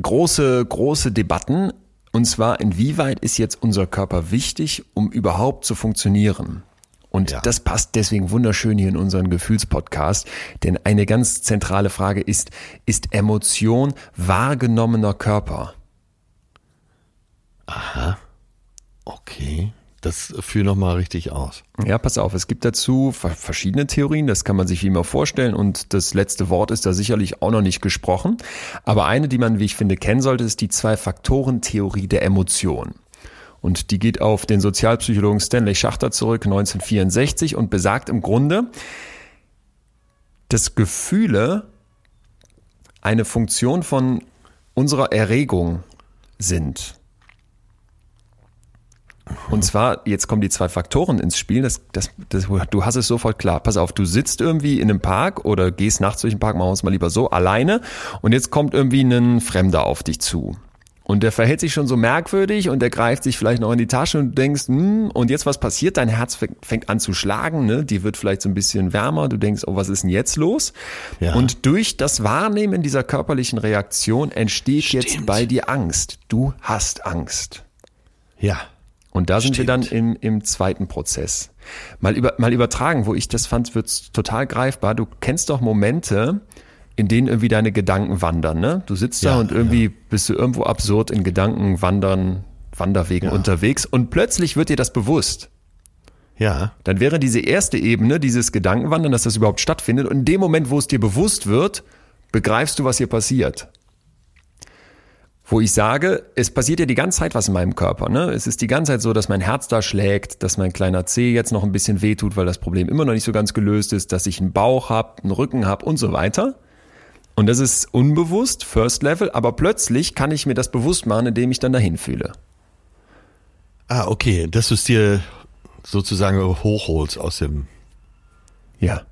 große, große Debatten. Und zwar, inwieweit ist jetzt unser Körper wichtig, um überhaupt zu funktionieren? Und ja. das passt deswegen wunderschön hier in unseren Gefühlspodcast, denn eine ganz zentrale Frage ist, ist Emotion wahrgenommener Körper? Aha. Okay. Das führt nochmal richtig aus. Ja, pass auf, es gibt dazu verschiedene Theorien, das kann man sich wie immer vorstellen und das letzte Wort ist da sicherlich auch noch nicht gesprochen. Aber eine, die man, wie ich finde, kennen sollte, ist die Zwei-Faktoren-Theorie der Emotion. Und die geht auf den Sozialpsychologen Stanley Schachter zurück, 1964, und besagt im Grunde, dass Gefühle eine Funktion von unserer Erregung sind. Und zwar, jetzt kommen die zwei Faktoren ins Spiel. Das, das, das, du hast es sofort klar. Pass auf, du sitzt irgendwie in einem Park oder gehst nachts durch den Park, machen wir es mal lieber so, alleine. Und jetzt kommt irgendwie ein Fremder auf dich zu. Und der verhält sich schon so merkwürdig und der greift sich vielleicht noch in die Tasche und du denkst, hm, und jetzt was passiert? Dein Herz fängt an zu schlagen, ne? Die wird vielleicht so ein bisschen wärmer. Du denkst, oh, was ist denn jetzt los? Ja. Und durch das Wahrnehmen dieser körperlichen Reaktion entsteht Stimmt. jetzt bei dir Angst. Du hast Angst. Ja. Und da sind Stimmt. wir dann im, im zweiten Prozess. Mal, über, mal übertragen, wo ich das fand, wird's total greifbar. Du kennst doch Momente, in denen irgendwie deine Gedanken wandern. Ne? Du sitzt ja, da und irgendwie ja. bist du irgendwo absurd in Gedanken wandern, Wanderwegen ja. unterwegs und plötzlich wird dir das bewusst. Ja. Dann wäre diese erste Ebene, dieses Gedankenwandern, dass das überhaupt stattfindet. Und in dem Moment, wo es dir bewusst wird, begreifst du, was hier passiert. Wo ich sage, es passiert ja die ganze Zeit was in meinem Körper. Ne? Es ist die ganze Zeit so, dass mein Herz da schlägt, dass mein kleiner Zeh jetzt noch ein bisschen wehtut, weil das Problem immer noch nicht so ganz gelöst ist, dass ich einen Bauch habe, einen Rücken habe und so weiter. Und das ist unbewusst, First Level, aber plötzlich kann ich mir das bewusst machen, indem ich dann dahin fühle. Ah, okay, dass du es dir sozusagen hochholst aus dem ja.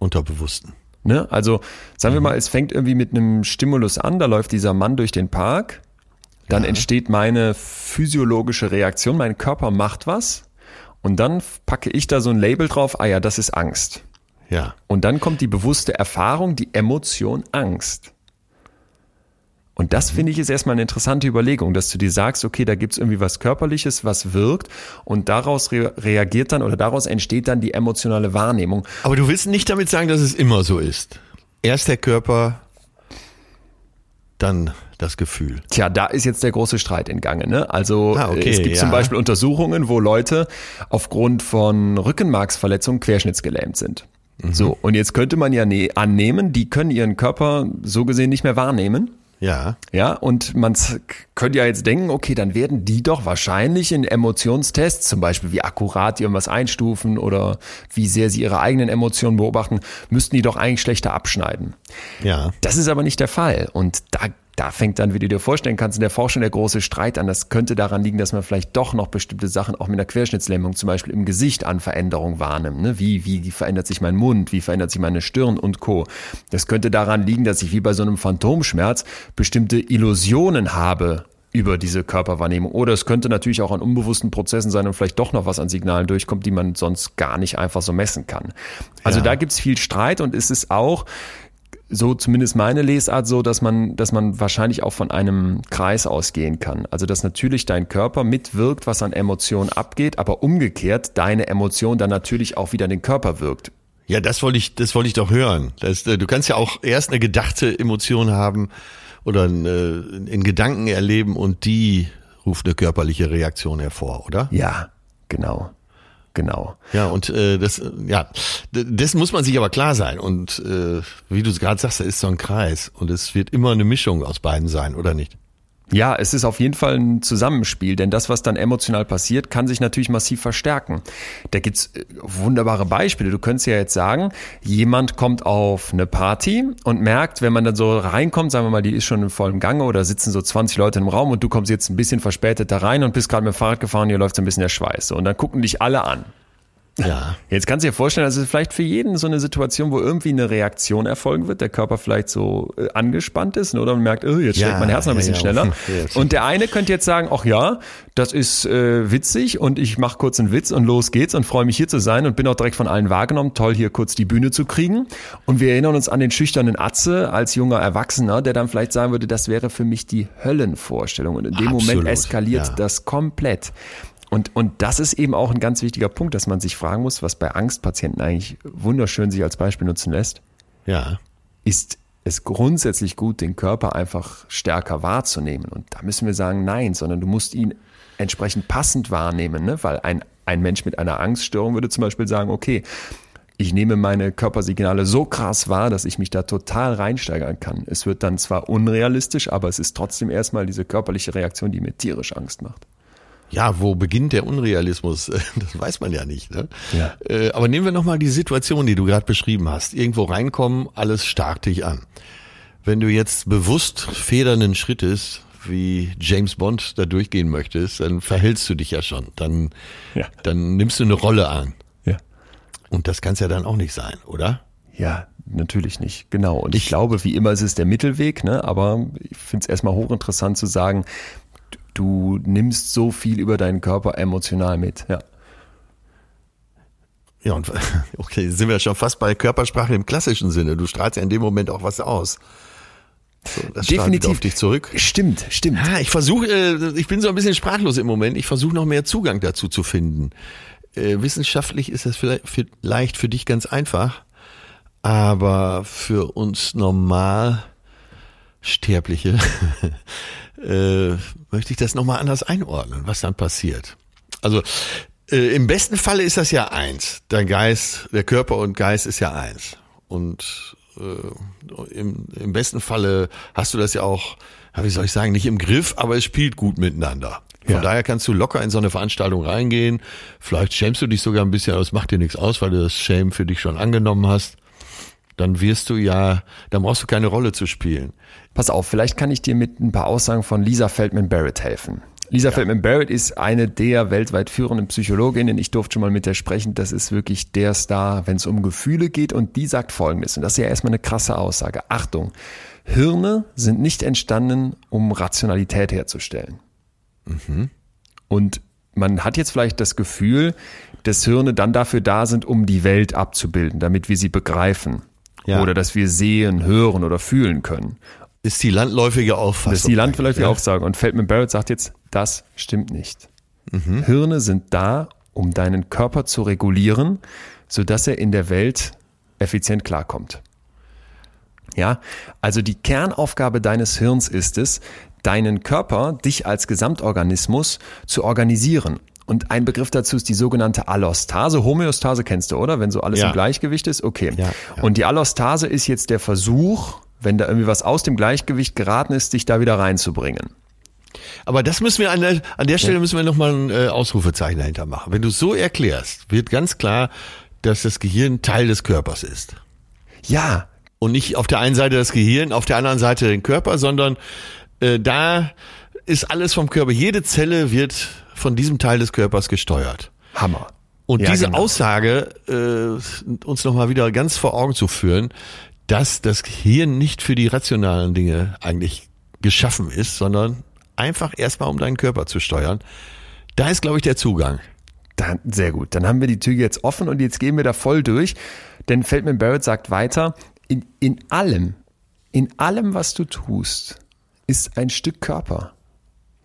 Unterbewussten. Ne? Also sagen mhm. wir mal, es fängt irgendwie mit einem Stimulus an, da läuft dieser Mann durch den Park, dann ja. entsteht meine physiologische Reaktion, mein Körper macht was und dann packe ich da so ein Label drauf, ah ja, das ist Angst. Ja. Und dann kommt die bewusste Erfahrung, die Emotion Angst. Und das finde ich ist erstmal eine interessante Überlegung, dass du dir sagst, okay, da gibt's irgendwie was Körperliches, was wirkt und daraus re reagiert dann oder daraus entsteht dann die emotionale Wahrnehmung. Aber du willst nicht damit sagen, dass es immer so ist. Erst der Körper, dann das Gefühl. Tja, da ist jetzt der große Streit in Gange. Ne? Also ah, okay, es gibt ja. zum Beispiel Untersuchungen, wo Leute aufgrund von Rückenmarksverletzungen querschnittsgelähmt sind. Mhm. So, und jetzt könnte man ja ne annehmen, die können ihren Körper so gesehen nicht mehr wahrnehmen. Ja. Ja, und man könnte ja jetzt denken, okay, dann werden die doch wahrscheinlich in Emotionstests, zum Beispiel wie akkurat die irgendwas einstufen oder wie sehr sie ihre eigenen Emotionen beobachten, müssten die doch eigentlich schlechter abschneiden. Ja. Das ist aber nicht der Fall. Und da da fängt dann, wie du dir vorstellen kannst, in der Forschung der große Streit an. Das könnte daran liegen, dass man vielleicht doch noch bestimmte Sachen auch mit einer Querschnittslähmung zum Beispiel im Gesicht an Veränderung wahrnimmt. Ne? Wie, wie verändert sich mein Mund? Wie verändert sich meine Stirn und Co. Das könnte daran liegen, dass ich wie bei so einem Phantomschmerz bestimmte Illusionen habe über diese Körperwahrnehmung. Oder es könnte natürlich auch an unbewussten Prozessen sein und vielleicht doch noch was an Signalen durchkommt, die man sonst gar nicht einfach so messen kann. Also ja. da gibt's viel Streit und es ist auch so zumindest meine Lesart so, dass man, dass man wahrscheinlich auch von einem Kreis ausgehen kann. Also dass natürlich dein Körper mitwirkt, was an Emotionen abgeht, aber umgekehrt deine Emotion dann natürlich auch wieder den Körper wirkt. Ja, das wollte ich, das wollte ich doch hören. Das, äh, du kannst ja auch erst eine gedachte Emotion haben oder eine, in Gedanken erleben und die ruft eine körperliche Reaktion hervor, oder? Ja, genau. Genau. Ja, und äh, das, ja, das muss man sich aber klar sein. Und äh, wie du gerade sagst, da ist so ein Kreis und es wird immer eine Mischung aus beiden sein, oder nicht? Ja, es ist auf jeden Fall ein Zusammenspiel, denn das, was dann emotional passiert, kann sich natürlich massiv verstärken. Da gibt's äh, wunderbare Beispiele. Du könntest ja jetzt sagen, jemand kommt auf eine Party und merkt, wenn man dann so reinkommt, sagen wir mal, die ist schon in vollem Gange oder sitzen so 20 Leute im Raum und du kommst jetzt ein bisschen verspätet da rein und bist gerade mit dem Fahrrad gefahren, hier läuft so ein bisschen der Schweiß. Und dann gucken dich alle an. Ja. Jetzt kannst du dir vorstellen, das ist vielleicht für jeden so eine Situation, wo irgendwie eine Reaktion erfolgen wird, der Körper vielleicht so äh, angespannt ist ne, oder man merkt, oh, jetzt schlägt ja, mein Herz noch ein bisschen ja, schneller. Und der eine könnte jetzt sagen, ach ja, das ist äh, witzig und ich mache kurz einen Witz und los geht's und freue mich hier zu sein und bin auch direkt von allen wahrgenommen, toll hier kurz die Bühne zu kriegen. Und wir erinnern uns an den schüchternen Atze als junger Erwachsener, der dann vielleicht sagen würde, das wäre für mich die Höllenvorstellung. Und in dem Absolut, Moment eskaliert ja. das komplett. Und, und das ist eben auch ein ganz wichtiger Punkt, dass man sich fragen muss, was bei Angstpatienten eigentlich wunderschön sich als Beispiel nutzen lässt. Ja. Ist es grundsätzlich gut, den Körper einfach stärker wahrzunehmen? Und da müssen wir sagen, nein, sondern du musst ihn entsprechend passend wahrnehmen, ne? weil ein, ein Mensch mit einer Angststörung würde zum Beispiel sagen, okay, ich nehme meine Körpersignale so krass wahr, dass ich mich da total reinsteigern kann. Es wird dann zwar unrealistisch, aber es ist trotzdem erstmal diese körperliche Reaktion, die mir tierisch Angst macht. Ja, wo beginnt der Unrealismus? Das weiß man ja nicht. Ne? Ja. Äh, aber nehmen wir nochmal die Situation, die du gerade beschrieben hast. Irgendwo reinkommen, alles starrt dich an. Wenn du jetzt bewusst federnden Schrittes wie James Bond da durchgehen möchtest, dann verhältst du dich ja schon. Dann, ja. dann nimmst du eine Rolle an. Ja. Und das kann es ja dann auch nicht sein, oder? Ja, natürlich nicht. Genau. Und ich, ich glaube, wie immer ist es der Mittelweg, ne? aber ich finde es erstmal hochinteressant zu sagen, du nimmst so viel über deinen Körper emotional mit. Ja. Ja, und okay, sind wir schon fast bei Körpersprache im klassischen Sinne. Du strahlst ja in dem Moment auch was aus. So, das Definitiv auf dich zurück. Stimmt, stimmt. Ja, ich versuche, äh, ich bin so ein bisschen sprachlos im Moment. Ich versuche noch mehr Zugang dazu zu finden. Äh, wissenschaftlich ist das vielleicht, vielleicht für dich ganz einfach, aber für uns normal Sterbliche äh, möchte ich das nochmal anders einordnen, was dann passiert. Also äh, im besten Falle ist das ja eins. Dein Geist, der Körper und Geist ist ja eins. Und äh, im, im besten Falle hast du das ja auch, wie soll ich sagen, nicht im Griff, aber es spielt gut miteinander. Von ja. daher kannst du locker in so eine Veranstaltung reingehen. Vielleicht schämst du dich sogar ein bisschen, aber es macht dir nichts aus, weil du das Shame für dich schon angenommen hast. Dann wirst du ja, dann brauchst du keine Rolle zu spielen. Pass auf, vielleicht kann ich dir mit ein paar Aussagen von Lisa Feldman Barrett helfen. Lisa ja. Feldman Barrett ist eine der weltweit führenden Psychologinnen. Ich durfte schon mal mit der sprechen. Das ist wirklich der Star, wenn es um Gefühle geht. Und die sagt Folgendes. Und das ist ja erstmal eine krasse Aussage. Achtung. Hirne sind nicht entstanden, um Rationalität herzustellen. Mhm. Und man hat jetzt vielleicht das Gefühl, dass Hirne dann dafür da sind, um die Welt abzubilden, damit wir sie begreifen. Ja. Oder dass wir sehen, hören oder fühlen können. Ist die landläufige Auffassung. Das ist die landläufige ja. Aufsage. Und Feldman Barrett sagt jetzt, das stimmt nicht. Mhm. Hirne sind da, um deinen Körper zu regulieren, sodass er in der Welt effizient klarkommt. Ja, also die Kernaufgabe deines Hirns ist es, deinen Körper, dich als Gesamtorganismus zu organisieren. Und ein Begriff dazu ist die sogenannte Allostase. Homöostase kennst du, oder? Wenn so alles ja. im Gleichgewicht ist? Okay. Ja, ja. Und die Allostase ist jetzt der Versuch, wenn da irgendwie was aus dem Gleichgewicht geraten ist, dich da wieder reinzubringen. Aber das müssen wir an der, an der Stelle müssen wir nochmal ein äh, Ausrufezeichen dahinter machen. Wenn du es so erklärst, wird ganz klar, dass das Gehirn Teil des Körpers ist. Ja. Und nicht auf der einen Seite das Gehirn, auf der anderen Seite den Körper, sondern äh, da ist alles vom Körper. Jede Zelle wird von diesem Teil des Körpers gesteuert. Hammer. Und ja, diese genau. Aussage äh, uns nochmal wieder ganz vor Augen zu führen, dass das Gehirn nicht für die rationalen Dinge eigentlich geschaffen ist, sondern einfach erstmal um deinen Körper zu steuern. Da ist, glaube ich, der Zugang. Dann, sehr gut. Dann haben wir die Tür jetzt offen und jetzt gehen wir da voll durch. Denn Feldman Barrett sagt weiter, in, in allem, in allem, was du tust, ist ein Stück Körper.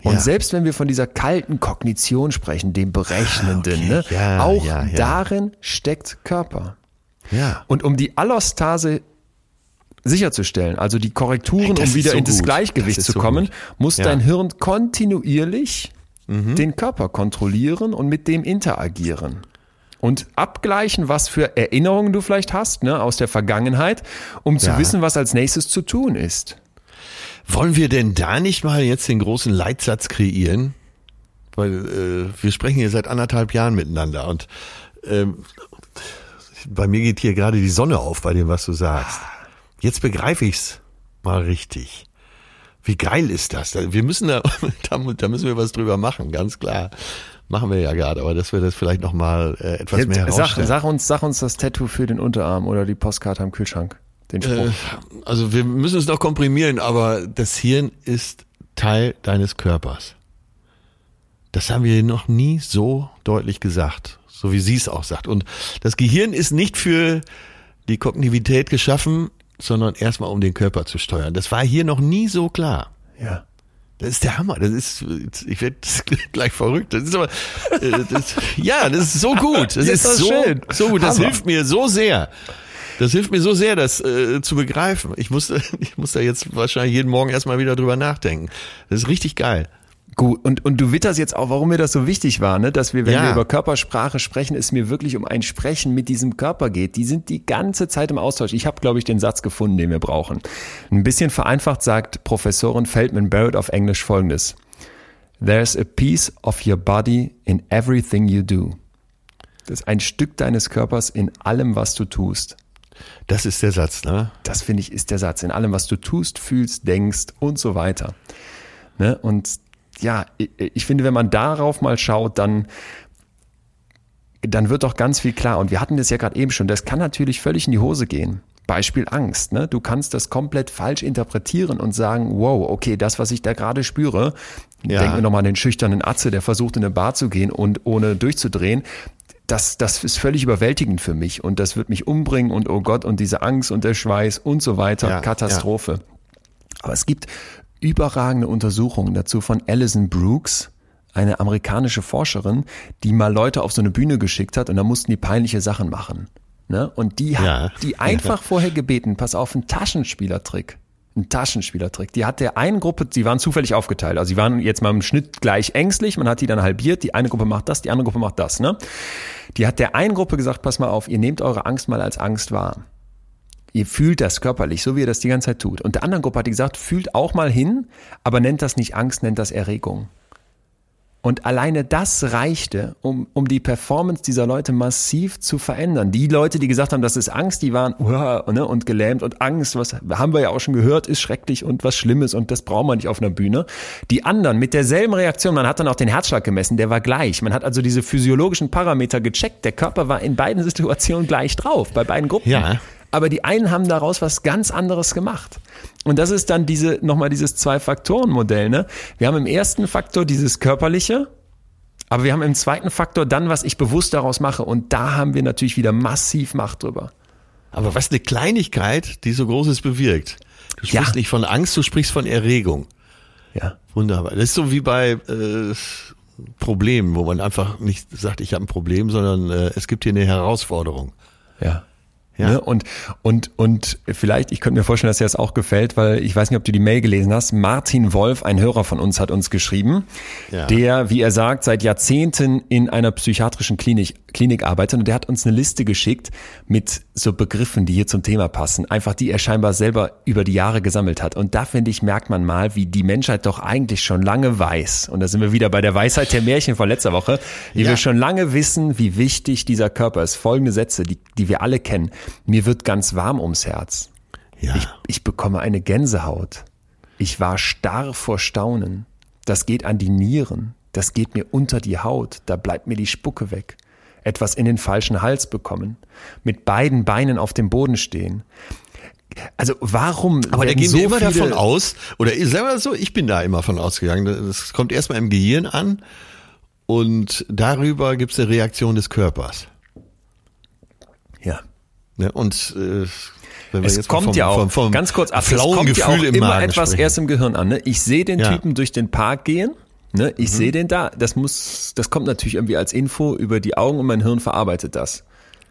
Und ja. selbst wenn wir von dieser kalten Kognition sprechen, dem Berechnenden, okay. ne, ja, auch ja, darin steckt Körper. Ja. Und um die Allostase sicherzustellen, also die Korrekturen, hey, um wieder so in das Gleichgewicht das zu kommen, so muss dein Hirn kontinuierlich mhm. den Körper kontrollieren und mit dem interagieren. Und abgleichen, was für Erinnerungen du vielleicht hast, ne, aus der Vergangenheit, um zu ja. wissen, was als nächstes zu tun ist. Wollen wir denn da nicht mal jetzt den großen Leitsatz kreieren? Weil äh, wir sprechen hier seit anderthalb Jahren miteinander und ähm, bei mir geht hier gerade die Sonne auf bei dem, was du sagst. Jetzt begreife ich's mal richtig. Wie geil ist das? Wir müssen da, da müssen wir was drüber machen, ganz klar. Machen wir ja gerade, aber dass wir das vielleicht noch mal äh, etwas Jetzt, mehr sag, sag uns, sag uns das Tattoo für den Unterarm oder die Postkarte am Kühlschrank. Den Spruch. Äh, also wir müssen es noch komprimieren, aber das Hirn ist Teil deines Körpers. Das haben wir noch nie so deutlich gesagt, so wie sie es auch sagt. Und das Gehirn ist nicht für die Kognitivität geschaffen, sondern erstmal um den Körper zu steuern. Das war hier noch nie so klar. Ja. Das ist der Hammer. Das ist, ich werde gleich verrückt. Das ist aber, äh, das, ja, das ist so gut. Das ist, ist so, schön. so gut. Das Hammer. hilft mir so sehr. Das hilft mir so sehr, das äh, zu begreifen. Ich muss, ich muss da jetzt wahrscheinlich jeden Morgen erstmal wieder drüber nachdenken. Das ist richtig geil. Gut, und, und du witterst jetzt auch, warum mir das so wichtig war, ne? dass wir, wenn ja. wir über Körpersprache sprechen, es mir wirklich um ein Sprechen mit diesem Körper geht. Die sind die ganze Zeit im Austausch. Ich habe, glaube ich, den Satz gefunden, den wir brauchen. Ein bisschen vereinfacht sagt Professorin Feldman Barrett auf Englisch folgendes. There's a piece of your body in everything you do. Das ist ein Stück deines Körpers in allem, was du tust. Das ist der Satz, ne? Das finde ich ist der Satz. In allem, was du tust, fühlst, denkst und so weiter. Ne? Und ja, ich, finde, wenn man darauf mal schaut, dann dann wird doch ganz viel klar. Und wir hatten das ja gerade eben schon. Das kann natürlich völlig in die Hose gehen. Beispiel Angst. Ne? Du kannst das komplett falsch interpretieren und sagen, wow, okay, das, was ich da gerade spüre, ja. denk mir nochmal an den schüchternen Atze, der versucht in eine Bar zu gehen und ohne durchzudrehen. Das, das ist völlig überwältigend für mich und das wird mich umbringen und oh Gott und diese Angst und der Schweiß und so weiter, ja, Katastrophe. Ja. Aber es gibt überragende Untersuchungen dazu von Alison Brooks, eine amerikanische Forscherin, die mal Leute auf so eine Bühne geschickt hat und da mussten die peinliche Sachen machen. Ne? Und die hat ja. die einfach vorher gebeten, pass auf, ein Taschenspielertrick. Ein Taschenspielertrick. Die hat der einen Gruppe, die waren zufällig aufgeteilt. Also sie waren jetzt mal im Schnitt gleich ängstlich, man hat die dann halbiert, die eine Gruppe macht das, die andere Gruppe macht das. Ne? Die hat der einen Gruppe gesagt, pass mal auf, ihr nehmt eure Angst mal als Angst wahr. Ihr fühlt das körperlich, so wie ihr das die ganze Zeit tut. Und der anderen Gruppe hat die gesagt, fühlt auch mal hin, aber nennt das nicht Angst, nennt das Erregung. Und alleine das reichte, um, um die Performance dieser Leute massiv zu verändern. Die Leute, die gesagt haben, das ist Angst, die waren uh, ne, und gelähmt und Angst, was haben wir ja auch schon gehört, ist schrecklich und was Schlimmes und das braucht man nicht auf einer Bühne. Die anderen mit derselben Reaktion, man hat dann auch den Herzschlag gemessen, der war gleich. Man hat also diese physiologischen Parameter gecheckt. Der Körper war in beiden Situationen gleich drauf, bei beiden Gruppen. Ja. Aber die einen haben daraus was ganz anderes gemacht. Und das ist dann diese, nochmal dieses Zwei-Faktoren-Modell, ne? Wir haben im ersten Faktor dieses körperliche, aber wir haben im zweiten Faktor dann, was ich bewusst daraus mache. Und da haben wir natürlich wieder massiv Macht drüber. Aber was eine Kleinigkeit, die so Großes bewirkt. Du sprichst ja. nicht von Angst, du sprichst von Erregung. Ja. Wunderbar. Das ist so wie bei äh, Problemen, wo man einfach nicht sagt, ich habe ein Problem, sondern äh, es gibt hier eine Herausforderung. Ja. Ja. Ne? Und, und, und vielleicht, ich könnte mir vorstellen, dass dir das auch gefällt, weil ich weiß nicht, ob du die Mail gelesen hast. Martin Wolf, ein Hörer von uns, hat uns geschrieben, ja. der, wie er sagt, seit Jahrzehnten in einer psychiatrischen Klinik, Klinik arbeitet und der hat uns eine Liste geschickt mit so Begriffen, die hier zum Thema passen. Einfach die er scheinbar selber über die Jahre gesammelt hat. Und da finde ich, merkt man mal, wie die Menschheit doch eigentlich schon lange weiß. Und da sind wir wieder bei der Weisheit der Märchen von letzter Woche, die ja. wir schon lange wissen, wie wichtig dieser Körper ist. Folgende Sätze, die, die wir alle kennen. Mir wird ganz warm ums Herz. Ja. Ich, ich bekomme eine Gänsehaut. Ich war starr vor Staunen. Das geht an die Nieren. Das geht mir unter die Haut. Da bleibt mir die Spucke weg. Etwas in den falschen Hals bekommen. Mit beiden Beinen auf dem Boden stehen. Also warum? Aber da gehen so wir immer davon aus, oder selber so, ich bin da immer von ausgegangen, das kommt erstmal im Gehirn an und darüber gibt es eine Reaktion des Körpers. Ja. Ne? Und äh, wenn wir es jetzt kommt vom, ja auch, vom, vom ganz kurz ab, es kommt Gefühl ja auch immer Magen etwas sprechen. erst im Gehirn an. Ne? Ich sehe den ja. Typen durch den Park gehen, ne? ich mhm. sehe den da, das muss, das kommt natürlich irgendwie als Info über die Augen und mein Hirn verarbeitet das.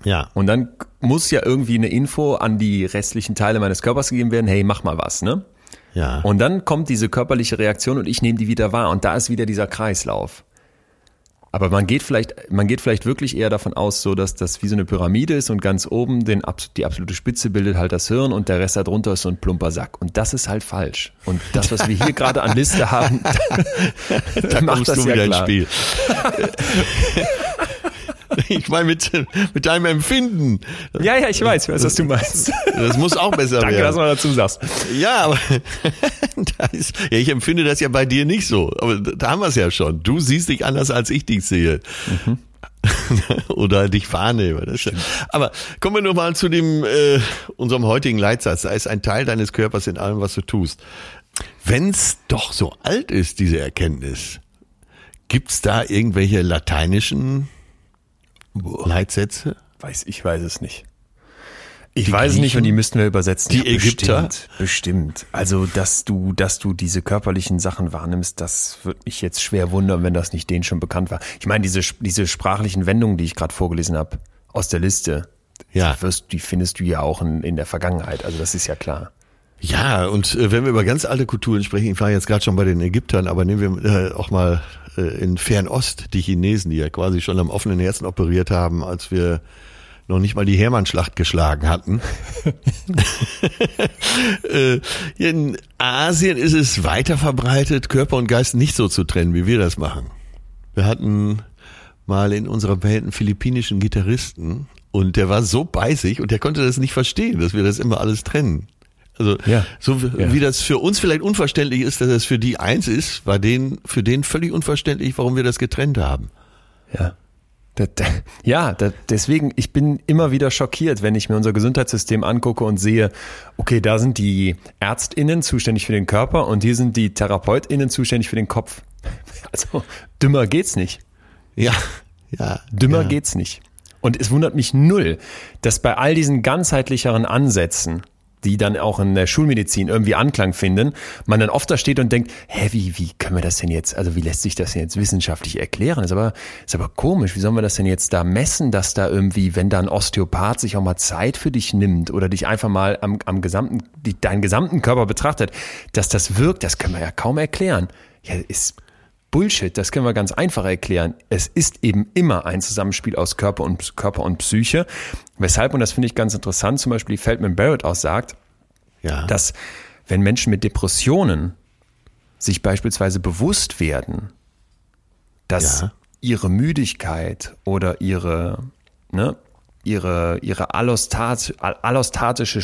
Ja. Und dann muss ja irgendwie eine Info an die restlichen Teile meines Körpers gegeben werden, hey, mach mal was, ne? Ja. Und dann kommt diese körperliche Reaktion und ich nehme die wieder wahr und da ist wieder dieser Kreislauf. Aber man geht vielleicht, man geht vielleicht wirklich eher davon aus, so dass das wie so eine Pyramide ist und ganz oben den, die absolute Spitze bildet halt das Hirn und der Rest darunter ist so ein plumper Sack. Und das ist halt falsch. Und das, was wir hier gerade an Liste haben, da macht das ja klar. Spiel. Ich meine mit, mit deinem Empfinden. Ja, ja, ich weiß, ich weiß, was du meinst. Das muss auch besser Danke, werden. Danke, dass du dazu sagst. Ja, aber ist, ja, ich empfinde das ja bei dir nicht so. Aber da haben wir es ja schon. Du siehst dich anders, als ich dich sehe. Mhm. Oder dich wahrnehme. Das aber kommen wir nochmal zu dem äh, unserem heutigen Leitsatz. Da ist ein Teil deines Körpers in allem, was du tust. Wenn's doch so alt ist, diese Erkenntnis, gibt's da irgendwelche lateinischen Leitsätze? Weiß, ich weiß es nicht. Ich die weiß es nicht und die müssten wir übersetzen. Die Ägypter? Bestimmt, bestimmt. Also, dass du, dass du diese körperlichen Sachen wahrnimmst, das wird mich jetzt schwer wundern, wenn das nicht denen schon bekannt war. Ich meine, diese, diese sprachlichen Wendungen, die ich gerade vorgelesen habe, aus der Liste, ja. die, wirst, die findest du ja auch in, in der Vergangenheit. Also, das ist ja klar. Ja, und äh, wenn wir über ganz alte Kulturen sprechen, ich war jetzt gerade schon bei den Ägyptern, aber nehmen wir äh, auch mal in Fernost die Chinesen, die ja quasi schon am offenen Herzen operiert haben, als wir noch nicht mal die Hermannschlacht geschlagen hatten. Äh, in Asien ist es weiter verbreitet, Körper und Geist nicht so zu trennen, wie wir das machen. Wir hatten mal in unserer Band einen philippinischen Gitarristen und der war so bei sich und der konnte das nicht verstehen, dass wir das immer alles trennen. Also ja. so ja. wie das für uns vielleicht unverständlich ist, dass es für die eins ist, war denen für den völlig unverständlich, warum wir das getrennt haben. Ja. Ja, deswegen, ich bin immer wieder schockiert, wenn ich mir unser Gesundheitssystem angucke und sehe, okay, da sind die ÄrztInnen zuständig für den Körper und hier sind die TherapeutInnen zuständig für den Kopf. Also, dümmer geht's nicht. Ja, ja. Dümmer ja. geht's nicht. Und es wundert mich null, dass bei all diesen ganzheitlicheren Ansätzen, die dann auch in der Schulmedizin irgendwie Anklang finden, man dann oft da steht und denkt, hä, wie, wie können wir das denn jetzt, also wie lässt sich das denn jetzt wissenschaftlich erklären? Ist aber, ist aber komisch, wie sollen wir das denn jetzt da messen, dass da irgendwie, wenn da ein Osteopath sich auch mal Zeit für dich nimmt oder dich einfach mal am, am gesamten, die, deinen gesamten Körper betrachtet, dass das wirkt, das können wir ja kaum erklären. Ja, ist Bullshit, das können wir ganz einfach erklären. Es ist eben immer ein Zusammenspiel aus Körper und, Körper und Psyche. Weshalb, und das finde ich ganz interessant, zum Beispiel Feldman Barrett auch sagt, ja. dass wenn Menschen mit Depressionen sich beispielsweise bewusst werden, dass ja. ihre Müdigkeit oder ihre, ne, ihre, ihre allostat, allostatische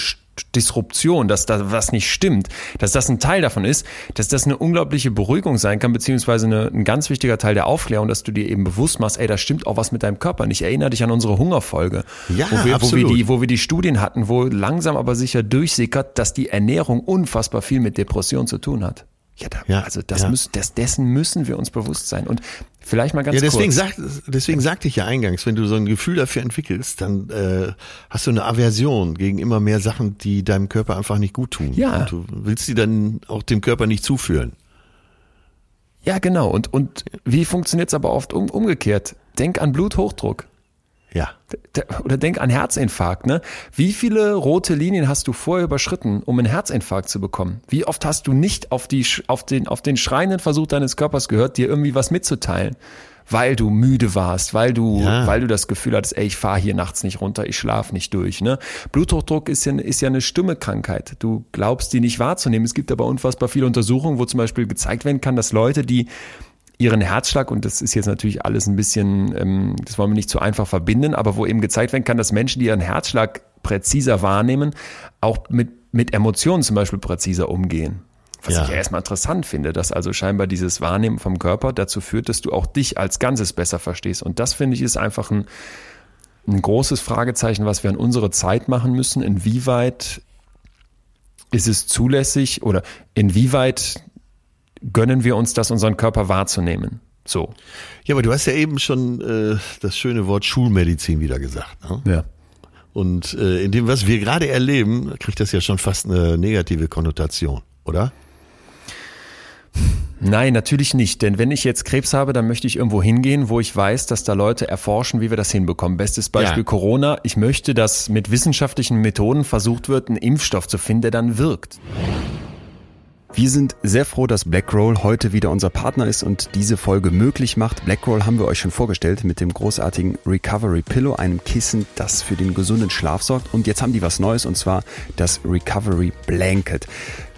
Disruption, dass da was nicht stimmt, dass das ein Teil davon ist, dass das eine unglaubliche Beruhigung sein kann, beziehungsweise eine, ein ganz wichtiger Teil der Aufklärung, dass du dir eben bewusst machst, ey, da stimmt auch was mit deinem Körper nicht. Erinnere dich an unsere Hungerfolge, ja, wo, wir, absolut. wo, wir die, wo wir die Studien hatten, wo langsam aber sicher durchsickert, dass die Ernährung unfassbar viel mit Depression zu tun hat. Ja, da, ja, also das ja. müssen, das, dessen müssen wir uns bewusst sein. Und vielleicht mal ganz ja, deswegen kurz. Sagt, deswegen sagte ich ja eingangs, wenn du so ein Gefühl dafür entwickelst, dann äh, hast du eine Aversion gegen immer mehr Sachen, die deinem Körper einfach nicht gut tun. Ja. Und du willst sie dann auch dem Körper nicht zuführen. Ja, genau. Und, und wie funktioniert es aber oft um, umgekehrt? Denk an Bluthochdruck. Ja. Oder denk an Herzinfarkt, ne? Wie viele rote Linien hast du vorher überschritten, um einen Herzinfarkt zu bekommen? Wie oft hast du nicht auf die, auf den, auf den schreienden Versuch deines Körpers gehört, dir irgendwie was mitzuteilen? Weil du müde warst, weil du, ja. weil du das Gefühl hattest, ey, ich fahre hier nachts nicht runter, ich schlafe nicht durch, ne? Bluthochdruck ist ja, ist ja eine Stimmekrankheit. Du glaubst, die nicht wahrzunehmen. Es gibt aber unfassbar viele Untersuchungen, wo zum Beispiel gezeigt werden kann, dass Leute, die ihren Herzschlag, und das ist jetzt natürlich alles ein bisschen, ähm, das wollen wir nicht zu einfach verbinden, aber wo eben gezeigt werden kann, dass Menschen, die ihren Herzschlag präziser wahrnehmen, auch mit, mit Emotionen zum Beispiel präziser umgehen. Was ja. ich erstmal interessant finde, dass also scheinbar dieses Wahrnehmen vom Körper dazu führt, dass du auch dich als Ganzes besser verstehst. Und das finde ich ist einfach ein, ein großes Fragezeichen, was wir an unsere Zeit machen müssen. Inwieweit ist es zulässig oder inwieweit gönnen wir uns das, unseren Körper wahrzunehmen. So. Ja, aber du hast ja eben schon äh, das schöne Wort Schulmedizin wieder gesagt. Ne? Ja. Und äh, in dem, was wir gerade erleben, kriegt das ja schon fast eine negative Konnotation, oder? Nein, natürlich nicht. Denn wenn ich jetzt Krebs habe, dann möchte ich irgendwo hingehen, wo ich weiß, dass da Leute erforschen, wie wir das hinbekommen. Bestes Beispiel ja. Corona. Ich möchte, dass mit wissenschaftlichen Methoden versucht wird, einen Impfstoff zu finden, der dann wirkt. Wir sind sehr froh, dass Blackroll heute wieder unser Partner ist und diese Folge möglich macht. Blackroll haben wir euch schon vorgestellt mit dem großartigen Recovery Pillow, einem Kissen, das für den gesunden Schlaf sorgt. Und jetzt haben die was Neues und zwar das Recovery Blanket.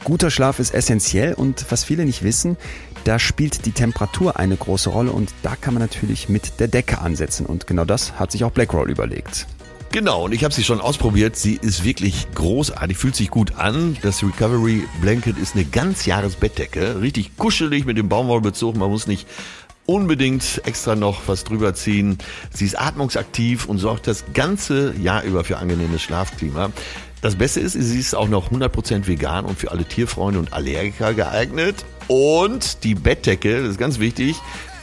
Guter Schlaf ist essentiell und was viele nicht wissen, da spielt die Temperatur eine große Rolle und da kann man natürlich mit der Decke ansetzen. Und genau das hat sich auch Blackroll überlegt. Genau, und ich habe sie schon ausprobiert. Sie ist wirklich großartig, fühlt sich gut an. Das Recovery Blanket ist eine Ganzjahresbettdecke. Richtig kuschelig mit dem Baumwollbezug. Man muss nicht unbedingt extra noch was drüber ziehen. Sie ist atmungsaktiv und sorgt das ganze Jahr über für angenehmes Schlafklima. Das Beste ist, sie ist auch noch 100% vegan und für alle Tierfreunde und Allergiker geeignet. Und die Bettdecke, das ist ganz wichtig,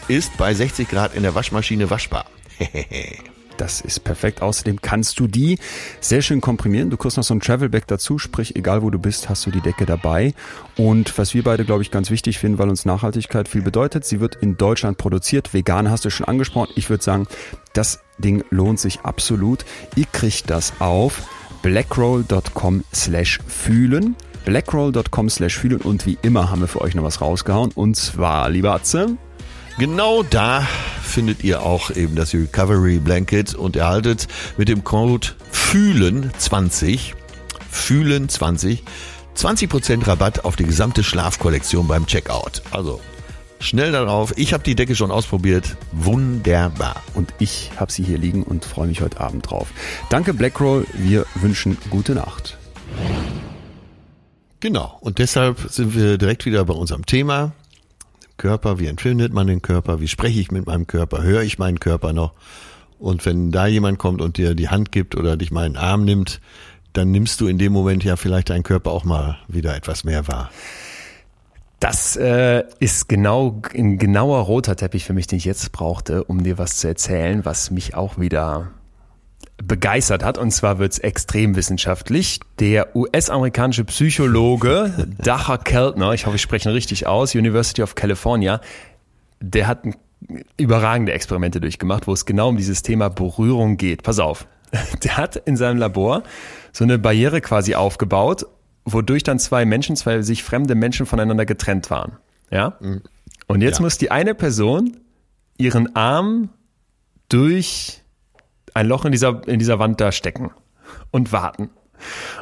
ist bei 60 Grad in der Waschmaschine waschbar. Das ist perfekt. Außerdem kannst du die sehr schön komprimieren. Du kriegst noch so ein Travelback dazu, sprich, egal wo du bist, hast du die Decke dabei. Und was wir beide, glaube ich, ganz wichtig finden, weil uns Nachhaltigkeit viel bedeutet, sie wird in Deutschland produziert. Vegan hast du schon angesprochen. Ich würde sagen, das Ding lohnt sich absolut. Ihr kriegt das auf blackroll.com slash fühlen blackroll.com slash fühlen und wie immer haben wir für euch noch was rausgehauen und zwar, lieber Atze, Genau da findet ihr auch eben das Recovery Blanket und erhaltet mit dem Code FÜHLEN20 FÜHLEN20 20% Rabatt auf die gesamte Schlafkollektion beim Checkout. Also schnell darauf. Ich habe die Decke schon ausprobiert. Wunderbar. Und ich habe sie hier liegen und freue mich heute Abend drauf. Danke Blackroll. Wir wünschen gute Nacht. Genau. Und deshalb sind wir direkt wieder bei unserem Thema. Körper, wie empfindet man den Körper? Wie spreche ich mit meinem Körper? Höre ich meinen Körper noch? Und wenn da jemand kommt und dir die Hand gibt oder dich mal in den Arm nimmt, dann nimmst du in dem Moment ja vielleicht deinen Körper auch mal wieder etwas mehr wahr. Das äh, ist genau ein genauer roter Teppich für mich, den ich jetzt brauchte, um dir was zu erzählen, was mich auch wieder begeistert hat. Und zwar wird es extrem wissenschaftlich. Der US-amerikanische Psychologe Dacher Keltner, ich hoffe, ich spreche ihn richtig aus, University of California, der hat überragende Experimente durchgemacht, wo es genau um dieses Thema Berührung geht. Pass auf, der hat in seinem Labor so eine Barriere quasi aufgebaut, wodurch dann zwei Menschen, zwei sich fremde Menschen voneinander getrennt waren. Ja? Mhm. Und jetzt ja. muss die eine Person ihren Arm durch ein Loch in dieser, in dieser Wand da stecken und warten.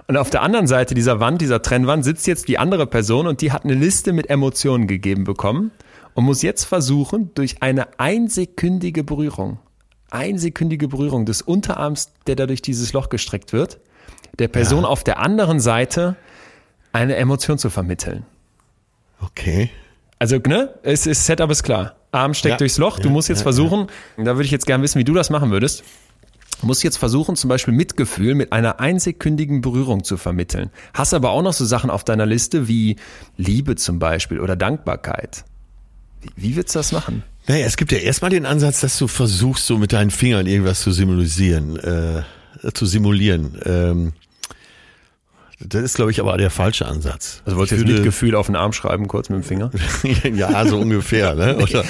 Und auf der anderen Seite dieser Wand, dieser Trennwand, sitzt jetzt die andere Person und die hat eine Liste mit Emotionen gegeben bekommen und muss jetzt versuchen, durch eine einsekündige Berührung, einsekündige Berührung des Unterarms, der da durch dieses Loch gestreckt wird, der Person ja. auf der anderen Seite eine Emotion zu vermitteln. Okay. Also, ne, es ist Setup ist klar. Arm steckt ja. durchs Loch. Du musst jetzt versuchen, da würde ich jetzt gerne wissen, wie du das machen würdest. Du musst jetzt versuchen, zum Beispiel Mitgefühl mit einer einsekündigen Berührung zu vermitteln. Hast aber auch noch so Sachen auf deiner Liste wie Liebe zum Beispiel oder Dankbarkeit. Wie, wie willst du das machen? Naja, es gibt ja erstmal den Ansatz, dass du versuchst, so mit deinen Fingern irgendwas zu simulieren, äh, zu simulieren. Ähm, das ist, glaube ich, aber der falsche Ansatz. Also wolltest du jetzt Mitgefühl auf den Arm schreiben, kurz mit dem Finger? ja, so ungefähr. Ne? Oder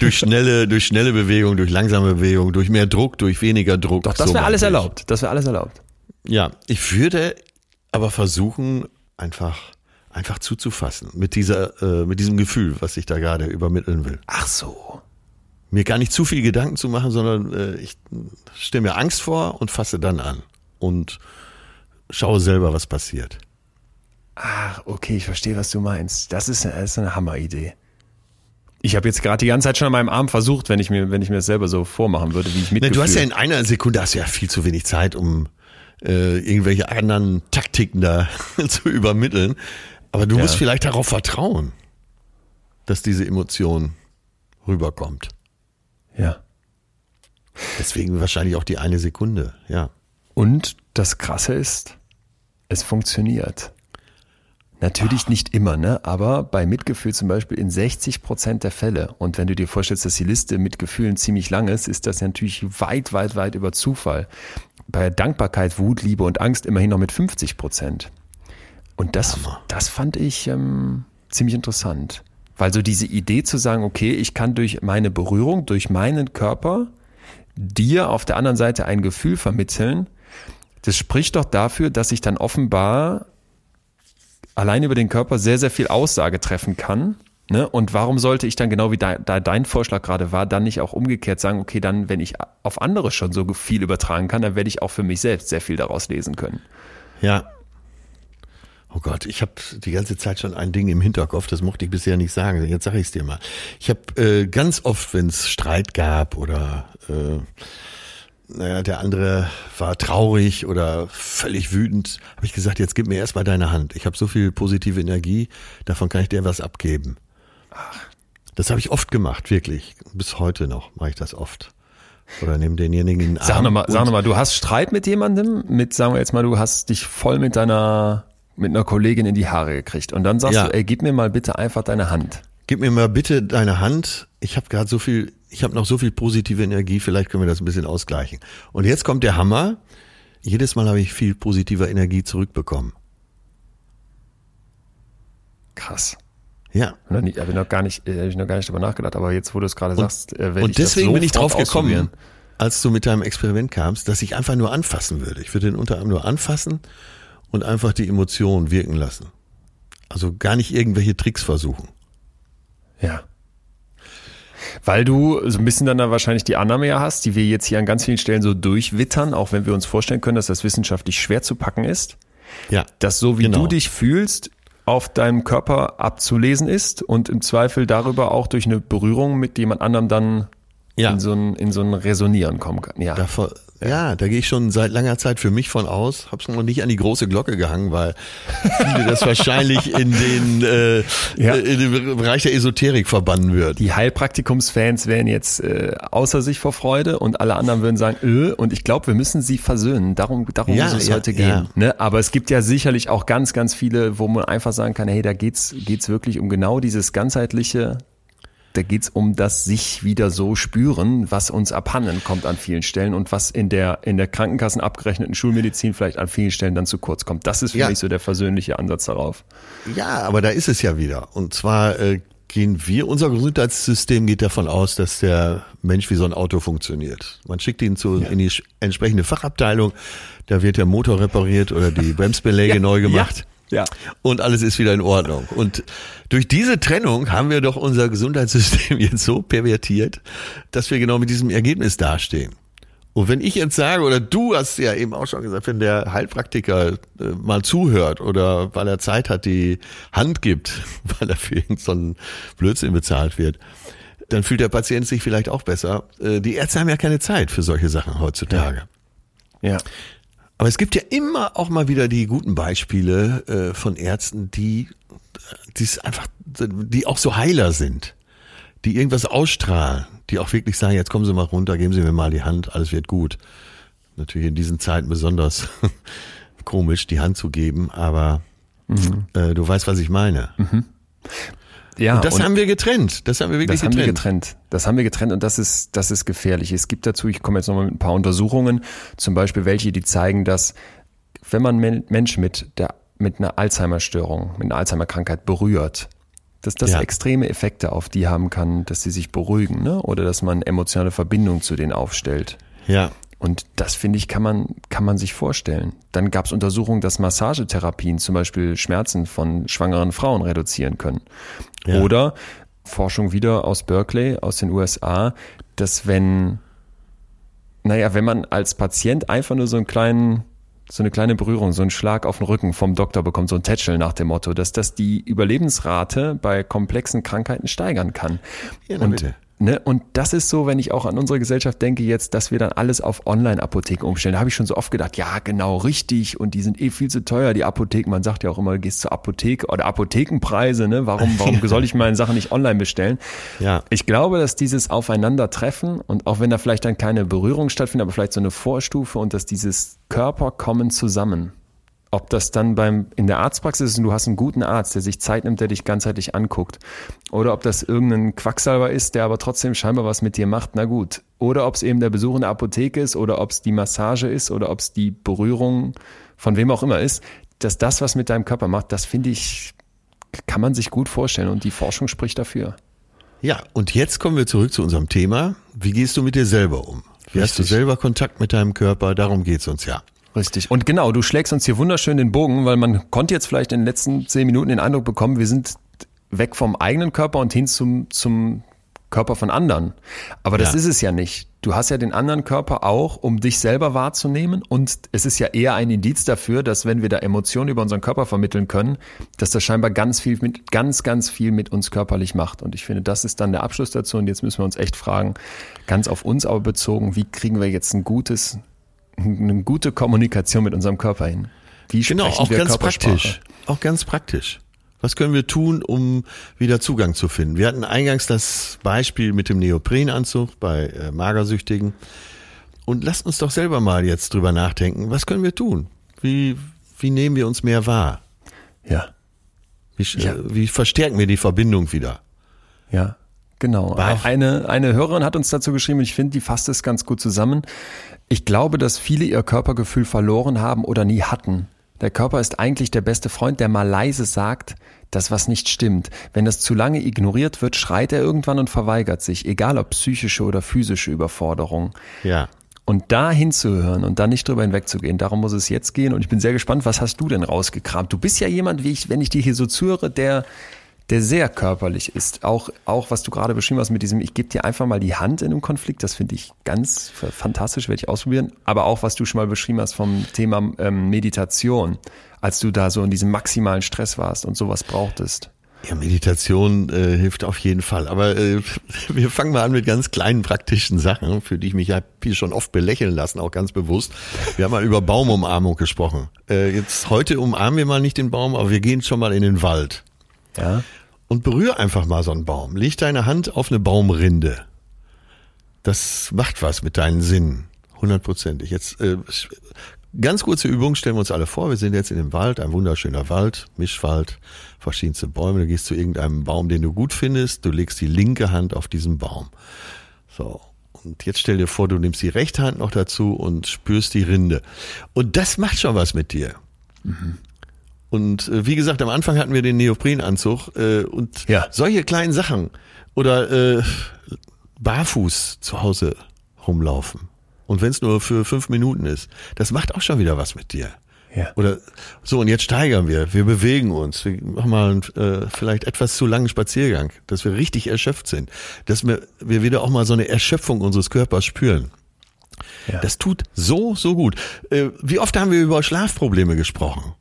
durch schnelle, durch schnelle Bewegung, durch langsame Bewegung, durch mehr Druck, durch weniger Druck. Doch, das so wäre alles erlaubt. Das wäre alles erlaubt. Ja, ich würde aber versuchen, einfach, einfach zuzufassen mit dieser, äh, mit diesem Gefühl, was ich da gerade übermitteln will. Ach so. Mir gar nicht zu viel Gedanken zu machen, sondern äh, ich stelle mir Angst vor und fasse dann an. Und schau selber, was passiert. Ach, okay, ich verstehe, was du meinst. Das ist, das ist eine Hammeridee. Ich habe jetzt gerade die ganze Zeit schon an meinem Arm versucht, wenn ich mir, wenn ich mir das selber so vormachen würde, wie ich mit. Du hast ja in einer Sekunde hast ja viel zu wenig Zeit, um äh, irgendwelche anderen Taktiken da zu übermitteln. Aber du ja. musst vielleicht darauf vertrauen, dass diese Emotion rüberkommt. Ja. Deswegen wahrscheinlich auch die eine Sekunde, ja. Und das Krasse ist, es funktioniert. Natürlich nicht immer, ne? aber bei Mitgefühl zum Beispiel in 60 Prozent der Fälle. Und wenn du dir vorstellst, dass die Liste mit Gefühlen ziemlich lang ist, ist das natürlich weit, weit, weit über Zufall. Bei Dankbarkeit, Wut, Liebe und Angst immerhin noch mit 50 Prozent. Und das, das fand ich ähm, ziemlich interessant. Weil so diese Idee zu sagen, okay, ich kann durch meine Berührung, durch meinen Körper dir auf der anderen Seite ein Gefühl vermitteln, das spricht doch dafür, dass ich dann offenbar allein über den Körper sehr, sehr viel Aussage treffen kann. Ne? Und warum sollte ich dann genau wie da, da dein Vorschlag gerade war, dann nicht auch umgekehrt sagen, okay, dann, wenn ich auf andere schon so viel übertragen kann, dann werde ich auch für mich selbst sehr viel daraus lesen können. Ja. Oh Gott, ich habe die ganze Zeit schon ein Ding im Hinterkopf, das mochte ich bisher nicht sagen. Jetzt sage ich es dir mal. Ich habe äh, ganz oft, wenn es Streit gab oder äh, naja, der andere war traurig oder völlig wütend, habe ich gesagt, jetzt gib mir erstmal deine Hand. Ich habe so viel positive Energie, davon kann ich dir was abgeben. Ach. Das habe ich oft gemacht, wirklich. Bis heute noch mache ich das oft. Oder nimm denjenigen in den Arm. Sag nochmal, sag noch mal, du hast Streit mit jemandem, mit, sagen wir jetzt mal, du hast dich voll mit deiner, mit einer Kollegin in die Haare gekriegt. Und dann sagst ja. du, ey, gib mir mal bitte einfach deine Hand. Gib mir mal bitte deine Hand. Ich habe gerade so viel ich habe noch so viel positive Energie, vielleicht können wir das ein bisschen ausgleichen. Und jetzt kommt der Hammer. Jedes Mal habe ich viel positiver Energie zurückbekommen. Krass. Ja. Habe ich noch gar nicht, äh, habe ich noch gar nicht darüber nachgedacht, aber jetzt, wo du es gerade sagst, äh, Und deswegen bin ich drauf gekommen, als du mit deinem Experiment kamst, dass ich einfach nur anfassen würde. Ich würde den Unterarm nur anfassen und einfach die Emotionen wirken lassen. Also gar nicht irgendwelche Tricks versuchen. Ja. Weil du so ein bisschen dann da wahrscheinlich die Annahme ja hast, die wir jetzt hier an ganz vielen Stellen so durchwittern, auch wenn wir uns vorstellen können, dass das wissenschaftlich schwer zu packen ist. Ja. Dass so wie genau. du dich fühlst, auf deinem Körper abzulesen ist und im Zweifel darüber auch durch eine Berührung mit jemand anderem dann ja. in, so ein, in so ein Resonieren kommen kann. Ja. Davon, Ja, da gehe ich schon seit langer Zeit für mich von aus. Hab's noch nicht an die große Glocke gehangen, weil viele das wahrscheinlich in den, äh, ja. in den Bereich der Esoterik verbannen wird. Die Heilpraktikumsfans wären jetzt äh, außer sich vor Freude und alle anderen würden sagen, öh, und ich glaube, wir müssen sie versöhnen. Darum, darum ja, muss es ja, heute gehen. Ne? Aber es gibt ja sicherlich auch ganz, ganz viele, wo man einfach sagen kann, hey, da geht's geht's wirklich um genau dieses ganzheitliche da geht's um das sich wieder so spüren, was uns abhanden kommt an vielen Stellen und was in der, in der Krankenkassen abgerechneten Schulmedizin vielleicht an vielen Stellen dann zu kurz kommt. Das ist für ja. mich so der versöhnliche Ansatz darauf. Ja, aber da ist es ja wieder. Und zwar äh, gehen wir, unser Gesundheitssystem geht davon aus, dass der Mensch wie so ein Auto funktioniert. Man schickt ihn zu, ja. in die entsprechende Fachabteilung, da wird der Motor repariert oder die Bremsbeläge ja, neu gemacht. Ja. Und alles ist wieder in Ordnung. Und durch diese Trennung haben wir doch unser Gesundheitssystem jetzt so pervertiert, dass wir genau mit diesem Ergebnis dastehen. Und wenn ich jetzt sage, oder du hast ja eben auch schon gesagt, wenn der Heilpraktiker äh, mal zuhört oder weil er Zeit hat, die Hand gibt, weil er für irgendeinen Blödsinn bezahlt wird, dann fühlt der Patient sich vielleicht auch besser. Äh, die Ärzte haben ja keine Zeit für solche Sachen heutzutage. Ja. ja. Aber es gibt ja immer auch mal wieder die guten Beispiele äh, von Ärzten, die, die einfach, die auch so Heiler sind, die irgendwas ausstrahlen, die auch wirklich sagen, jetzt kommen Sie mal runter, geben Sie mir mal die Hand, alles wird gut. Natürlich in diesen Zeiten besonders komisch, die Hand zu geben, aber mhm. äh, du weißt, was ich meine. Mhm. Ja, und das und haben wir getrennt. Das haben wir wirklich das getrennt. Haben wir getrennt. Das haben wir getrennt und das ist, das ist gefährlich. Es gibt dazu, ich komme jetzt nochmal mit ein paar Untersuchungen, zum Beispiel welche, die zeigen, dass wenn man Menschen mit der, mit einer Alzheimer-Störung, mit einer Alzheimer-Krankheit berührt, dass das ja. extreme Effekte auf die haben kann, dass sie sich beruhigen, ne? Oder dass man emotionale Verbindung zu denen aufstellt. Ja. Und das finde ich, kann man, kann man sich vorstellen. Dann gab es Untersuchungen, dass Massagetherapien zum Beispiel Schmerzen von schwangeren Frauen reduzieren können. Ja. Oder Forschung wieder aus Berkeley, aus den USA, dass wenn, naja, wenn man als Patient einfach nur so einen kleinen, so eine kleine Berührung, so einen Schlag auf den Rücken vom Doktor bekommt, so ein Tätschel nach dem Motto, dass das die Überlebensrate bei komplexen Krankheiten steigern kann. Ja, und bitte. Ne? Und das ist so, wenn ich auch an unsere Gesellschaft denke jetzt, dass wir dann alles auf Online-Apotheken umstellen. Da habe ich schon so oft gedacht, ja, genau, richtig. Und die sind eh viel zu teuer, die Apotheken. Man sagt ja auch immer, du gehst zur Apotheke oder Apothekenpreise, ne? Warum, warum soll ich meine Sachen nicht online bestellen? Ja. Ich glaube, dass dieses Aufeinandertreffen und auch wenn da vielleicht dann keine Berührung stattfindet, aber vielleicht so eine Vorstufe und dass dieses Körper kommen zusammen ob das dann beim, in der Arztpraxis ist und du hast einen guten Arzt, der sich Zeit nimmt, der dich ganzheitlich anguckt. Oder ob das irgendein Quacksalber ist, der aber trotzdem scheinbar was mit dir macht, na gut. Oder ob es eben der Besuch in der Apotheke ist oder ob es die Massage ist oder ob es die Berührung von wem auch immer ist, dass das, was mit deinem Körper macht, das finde ich, kann man sich gut vorstellen und die Forschung spricht dafür. Ja, und jetzt kommen wir zurück zu unserem Thema. Wie gehst du mit dir selber um? Wie Richtig. hast du selber Kontakt mit deinem Körper? Darum geht's uns ja. Richtig. Und genau, du schlägst uns hier wunderschön den Bogen, weil man konnte jetzt vielleicht in den letzten zehn Minuten den Eindruck bekommen, wir sind weg vom eigenen Körper und hin zum, zum Körper von anderen. Aber das ja. ist es ja nicht. Du hast ja den anderen Körper auch, um dich selber wahrzunehmen. Und es ist ja eher ein Indiz dafür, dass wenn wir da Emotionen über unseren Körper vermitteln können, dass das scheinbar ganz viel mit, ganz, ganz viel mit uns körperlich macht. Und ich finde, das ist dann der Abschluss dazu. Und jetzt müssen wir uns echt fragen, ganz auf uns aber bezogen, wie kriegen wir jetzt ein gutes, eine gute Kommunikation mit unserem Körper hin. Wie genau, auch ganz praktisch. Auch ganz praktisch. Was können wir tun, um wieder Zugang zu finden? Wir hatten eingangs das Beispiel mit dem Neoprenanzug bei äh, Magersüchtigen. Und lasst uns doch selber mal jetzt drüber nachdenken. Was können wir tun? Wie, wie nehmen wir uns mehr wahr? Ja. Wie, ja. Äh, wie verstärken wir die Verbindung wieder? Ja. Genau. Eine, eine Hörerin hat uns dazu geschrieben, ich finde, die fasst es ganz gut zusammen. Ich glaube, dass viele ihr Körpergefühl verloren haben oder nie hatten. Der Körper ist eigentlich der beste Freund, der mal leise sagt, dass was nicht stimmt. Wenn das zu lange ignoriert wird, schreit er irgendwann und verweigert sich, egal ob psychische oder physische Überforderung. Ja. Und da hinzuhören und da nicht drüber hinwegzugehen, darum muss es jetzt gehen. Und ich bin sehr gespannt, was hast du denn rausgekramt? Du bist ja jemand, wie ich, wenn ich dir hier so zuhöre, der der sehr körperlich ist. Auch, auch was du gerade beschrieben hast mit diesem, ich gebe dir einfach mal die Hand in einem Konflikt, das finde ich ganz fantastisch, werde ich ausprobieren. Aber auch, was du schon mal beschrieben hast vom Thema ähm, Meditation, als du da so in diesem maximalen Stress warst und sowas brauchtest. Ja, Meditation äh, hilft auf jeden Fall. Aber äh, wir fangen mal an mit ganz kleinen praktischen Sachen, für die ich mich ja schon oft belächeln lassen, auch ganz bewusst. Wir haben mal über Baumumarmung gesprochen. Äh, jetzt heute umarmen wir mal nicht den Baum, aber wir gehen schon mal in den Wald. Ja. Und berühr einfach mal so einen Baum. Leg deine Hand auf eine Baumrinde. Das macht was mit deinen Sinnen. Hundertprozentig. Jetzt äh, Ganz kurze Übung, stellen wir uns alle vor, wir sind jetzt in dem Wald, ein wunderschöner Wald, Mischwald, verschiedenste Bäume, du gehst zu irgendeinem Baum, den du gut findest, du legst die linke Hand auf diesen Baum. So. Und jetzt stell dir vor, du nimmst die rechte Hand noch dazu und spürst die Rinde. Und das macht schon was mit dir. Mhm. Und äh, wie gesagt, am Anfang hatten wir den Neoprenanzug äh, und ja. solche kleinen Sachen oder äh, barfuß zu Hause rumlaufen. Und wenn es nur für fünf Minuten ist, das macht auch schon wieder was mit dir. Ja. Oder so, und jetzt steigern wir, wir bewegen uns, wir machen mal einen, äh, vielleicht etwas zu langen Spaziergang, dass wir richtig erschöpft sind, dass wir, wir wieder auch mal so eine Erschöpfung unseres Körpers spüren. Ja. Das tut so, so gut. Äh, wie oft haben wir über Schlafprobleme gesprochen?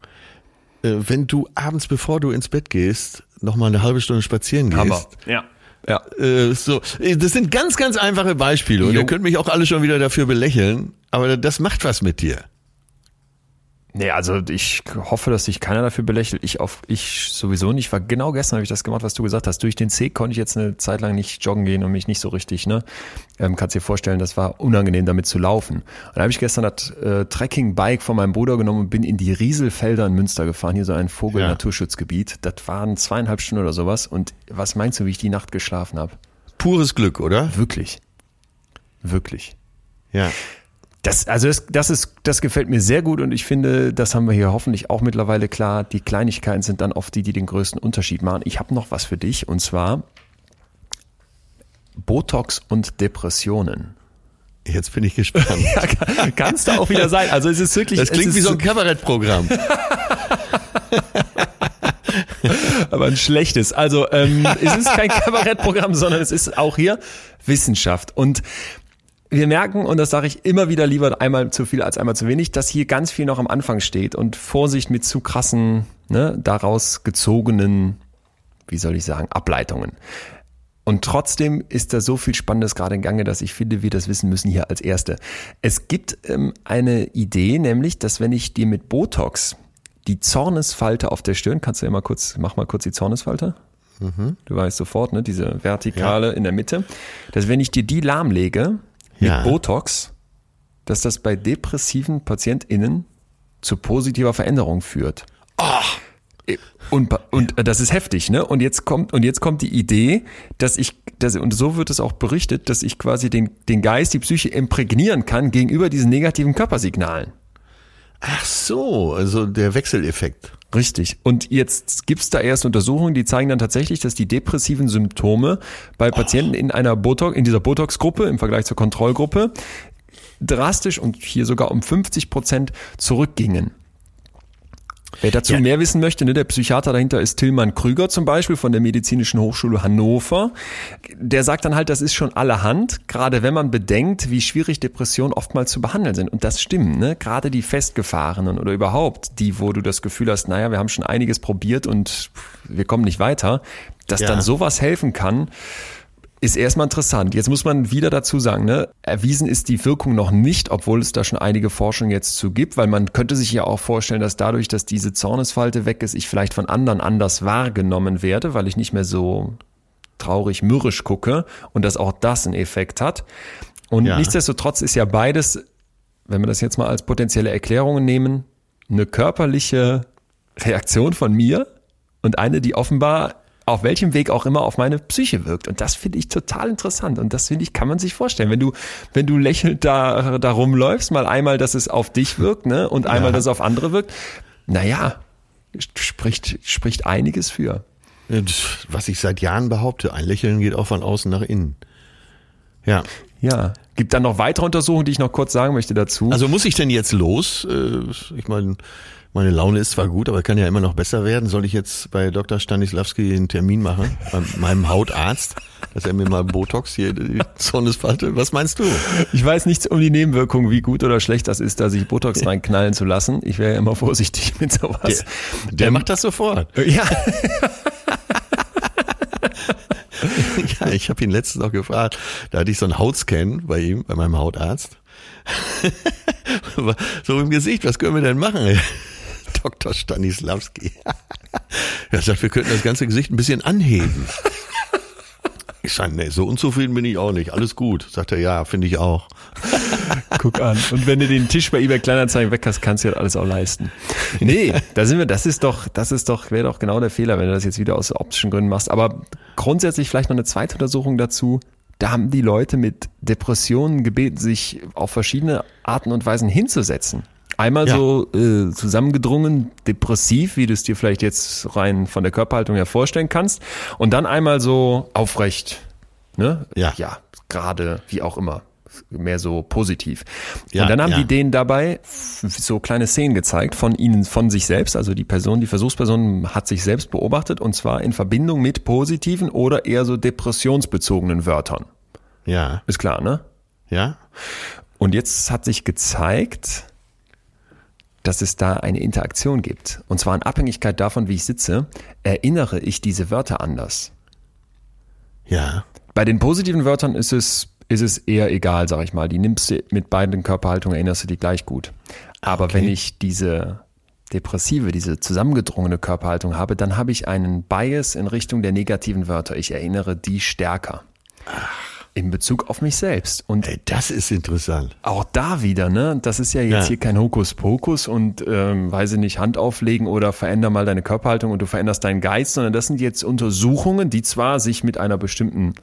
Äh, wenn du abends, bevor du ins Bett gehst, noch mal eine halbe Stunde spazieren gehst. Aber, ja. Ja. Äh, so, das sind ganz, ganz einfache Beispiele. Und jo. ihr könnt mich auch alle schon wieder dafür belächeln, aber das macht was mit dir. Nee, also ich hoffe, dass sich keiner dafür belächelt. Ich auf ich sowieso nicht. War genau gestern habe ich das gemacht, was du gesagt hast. Durch den See konnte ich jetzt eine Zeit lang nicht joggen gehen und mich nicht so richtig, ne? Ähm, kannst dir vorstellen, das war unangenehm, damit zu laufen. Und da habe ich gestern das äh, Trekking-Bike von meinem Bruder genommen und bin in die Rieselfelder in Münster gefahren, hier so ein Vogel-Naturschutzgebiet. Das waren zweieinhalb Stunden oder sowas. Und was meinst du, wie ich die Nacht geschlafen habe? Pures Glück, oder? Wirklich. Wirklich. Ja. Das, also das, das ist, das gefällt mir sehr gut und ich finde, das haben wir hier hoffentlich auch mittlerweile klar. Die Kleinigkeiten sind dann oft die, die den größten Unterschied machen. Ich habe noch was für dich und zwar Botox und Depressionen. Jetzt bin ich gespannt. ja, kannst du auch wieder sein. Also es ist wirklich. Das klingt wie so ein Kabarettprogramm. Aber ein schlechtes. Also ähm, es ist kein Kabarettprogramm, sondern es ist auch hier Wissenschaft. Und wir merken, und das sage ich immer wieder lieber einmal zu viel als einmal zu wenig, dass hier ganz viel noch am Anfang steht und Vorsicht mit zu krassen, ne, daraus gezogenen, wie soll ich sagen, Ableitungen. Und trotzdem ist da so viel Spannendes gerade in Gange, dass ich finde, wir das wissen müssen hier als Erste. Es gibt ähm, eine Idee, nämlich, dass wenn ich dir mit Botox die Zornesfalte auf der Stirn, kannst du ja mal kurz, mach mal kurz die Zornesfalte. Mhm. Du weißt sofort, ne, diese vertikale ja. in der Mitte, dass wenn ich dir die lahmlege, mit ja. Botox, dass das bei depressiven PatientInnen zu positiver Veränderung führt. Ach. Und, und das ist heftig, ne? Und jetzt kommt, und jetzt kommt die Idee, dass ich, dass, und so wird es auch berichtet, dass ich quasi den, den Geist, die Psyche imprägnieren kann gegenüber diesen negativen Körpersignalen. Ach so, also der Wechseleffekt. Richtig. Und jetzt gibt's da erst Untersuchungen, die zeigen dann tatsächlich, dass die depressiven Symptome bei Patienten in einer Botox, in dieser Botox-Gruppe im Vergleich zur Kontrollgruppe drastisch und hier sogar um 50 Prozent zurückgingen. Wer dazu ja. mehr wissen möchte, ne, der Psychiater dahinter ist Tillmann Krüger zum Beispiel von der Medizinischen Hochschule Hannover. Der sagt dann halt, das ist schon allerhand, gerade wenn man bedenkt, wie schwierig Depressionen oftmals zu behandeln sind. Und das stimmt, ne? Gerade die Festgefahrenen oder überhaupt die, wo du das Gefühl hast, naja, wir haben schon einiges probiert und wir kommen nicht weiter, dass ja. dann sowas helfen kann ist erstmal interessant. Jetzt muss man wieder dazu sagen, ne, erwiesen ist die Wirkung noch nicht, obwohl es da schon einige Forschung jetzt zu gibt, weil man könnte sich ja auch vorstellen, dass dadurch, dass diese Zornesfalte weg ist, ich vielleicht von anderen anders wahrgenommen werde, weil ich nicht mehr so traurig mürrisch gucke und dass auch das einen Effekt hat. Und ja. nichtsdestotrotz ist ja beides, wenn wir das jetzt mal als potenzielle Erklärungen nehmen, eine körperliche Reaktion von mir und eine, die offenbar auf welchem Weg auch immer auf meine Psyche wirkt. Und das finde ich total interessant. Und das finde ich, kann man sich vorstellen. Wenn du, wenn du lächelnd da, da rumläufst, mal einmal, dass es auf dich wirkt, ne, und einmal, ja. dass es auf andere wirkt, naja, spricht, spricht einiges für. Was ich seit Jahren behaupte, ein Lächeln geht auch von außen nach innen. Ja. Ja. Gibt dann noch weitere Untersuchungen, die ich noch kurz sagen möchte dazu. Also muss ich denn jetzt los? Äh, ich meine, meine Laune ist zwar gut, aber kann ja immer noch besser werden. Soll ich jetzt bei Dr. Stanislawski einen Termin machen, bei meinem Hautarzt, dass er mir mal Botox hier die Zornesfalte, was meinst du? Ich weiß nichts um die Nebenwirkungen, wie gut oder schlecht das ist, da sich Botox reinknallen zu lassen. Ich wäre ja immer vorsichtig mit sowas. Der, der ähm, macht das sofort. Ja. ja, ich habe ihn letztens noch gefragt, da hatte ich so einen Hautscan bei ihm, bei meinem Hautarzt. so im Gesicht, was können wir denn machen? Dr. Stanislavski. er sagt, wir könnten das ganze Gesicht ein bisschen anheben. Ich sage, nee, so unzufrieden bin ich auch nicht. Alles gut. Sagt er, ja, finde ich auch. Guck an. Und wenn du den Tisch bei eBay Kleinanzeigen weg hast, kannst du ja alles auch leisten. Nee, da sind wir, das ist doch, das ist doch, wäre doch genau der Fehler, wenn du das jetzt wieder aus optischen Gründen machst. Aber grundsätzlich vielleicht noch eine zweite Untersuchung dazu. Da haben die Leute mit Depressionen gebeten, sich auf verschiedene Arten und Weisen hinzusetzen. Einmal ja. so äh, zusammengedrungen, depressiv, wie du es dir vielleicht jetzt rein von der Körperhaltung her vorstellen kannst. Und dann einmal so aufrecht, ne? Ja. Ja, gerade, wie auch immer. Mehr so positiv. Ja, und dann haben ja. die denen dabei so kleine Szenen gezeigt von ihnen, von sich selbst. Also die Person, die Versuchsperson hat sich selbst beobachtet und zwar in Verbindung mit positiven oder eher so depressionsbezogenen Wörtern. Ja. Ist klar, ne? Ja. Und jetzt hat sich gezeigt, dass es da eine Interaktion gibt. Und zwar in Abhängigkeit davon, wie ich sitze, erinnere ich diese Wörter anders. Ja. Bei den positiven Wörtern ist es, ist es eher egal, sag ich mal. Die nimmst du mit beiden Körperhaltungen, erinnerst du die gleich gut. Aber okay. wenn ich diese depressive, diese zusammengedrungene Körperhaltung habe, dann habe ich einen Bias in Richtung der negativen Wörter. Ich erinnere die stärker. Ach in Bezug auf mich selbst. Und Ey, das ist interessant. Auch da wieder, ne? Das ist ja jetzt ja. hier kein Hokuspokus und ähm, weiß ich nicht, Hand auflegen oder veränder mal deine Körperhaltung und du veränderst deinen Geist, sondern das sind jetzt Untersuchungen, die zwar sich mit einer bestimmten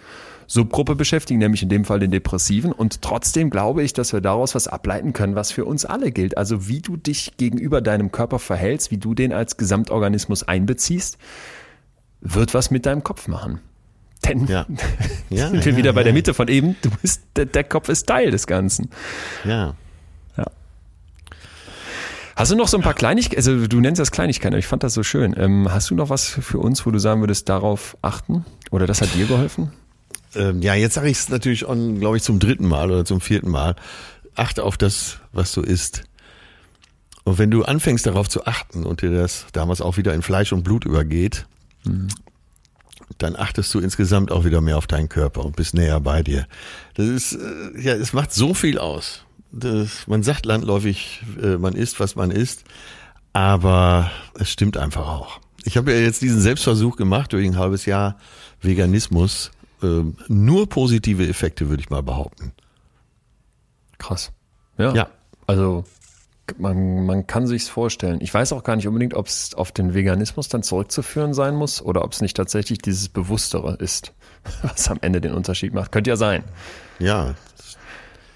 Subgruppe beschäftigen, nämlich in dem Fall den Depressiven. Und trotzdem glaube ich, dass wir daraus was ableiten können, was für uns alle gilt. Also wie du dich gegenüber deinem Körper verhältst, wie du den als Gesamtorganismus einbeziehst, wird was mit deinem Kopf machen. Denn ja. ja, sind wir ja, wieder bei ja. der Mitte von eben, du bist, der, der, Kopf ist Teil des Ganzen. Ja. Hast du noch so ein paar Kleinigkeiten, also du nennst das Kleinigkeiten, aber ich fand das so schön. Ähm, hast du noch was für uns, wo du sagen würdest, darauf achten? Oder das hat dir geholfen? Ähm, ja, jetzt sage ich es natürlich, glaube ich, zum dritten Mal oder zum vierten Mal. Achte auf das, was du isst. Und wenn du anfängst darauf zu achten und dir das damals auch wieder in Fleisch und Blut übergeht, mhm dann achtest du insgesamt auch wieder mehr auf deinen Körper und bist näher bei dir. Das ist, äh, ja, es macht so viel aus. Das, man sagt landläufig, äh, man isst, was man isst, aber es stimmt einfach auch. Ich habe ja jetzt diesen Selbstversuch gemacht durch ein halbes Jahr Veganismus. Ähm, nur positive Effekte, würde ich mal behaupten. Krass. Ja. ja. Also man, man kann sich's vorstellen. Ich weiß auch gar nicht unbedingt, ob es auf den Veganismus dann zurückzuführen sein muss oder ob es nicht tatsächlich dieses Bewusstere ist, was am Ende den Unterschied macht. Könnte ja sein. Ja.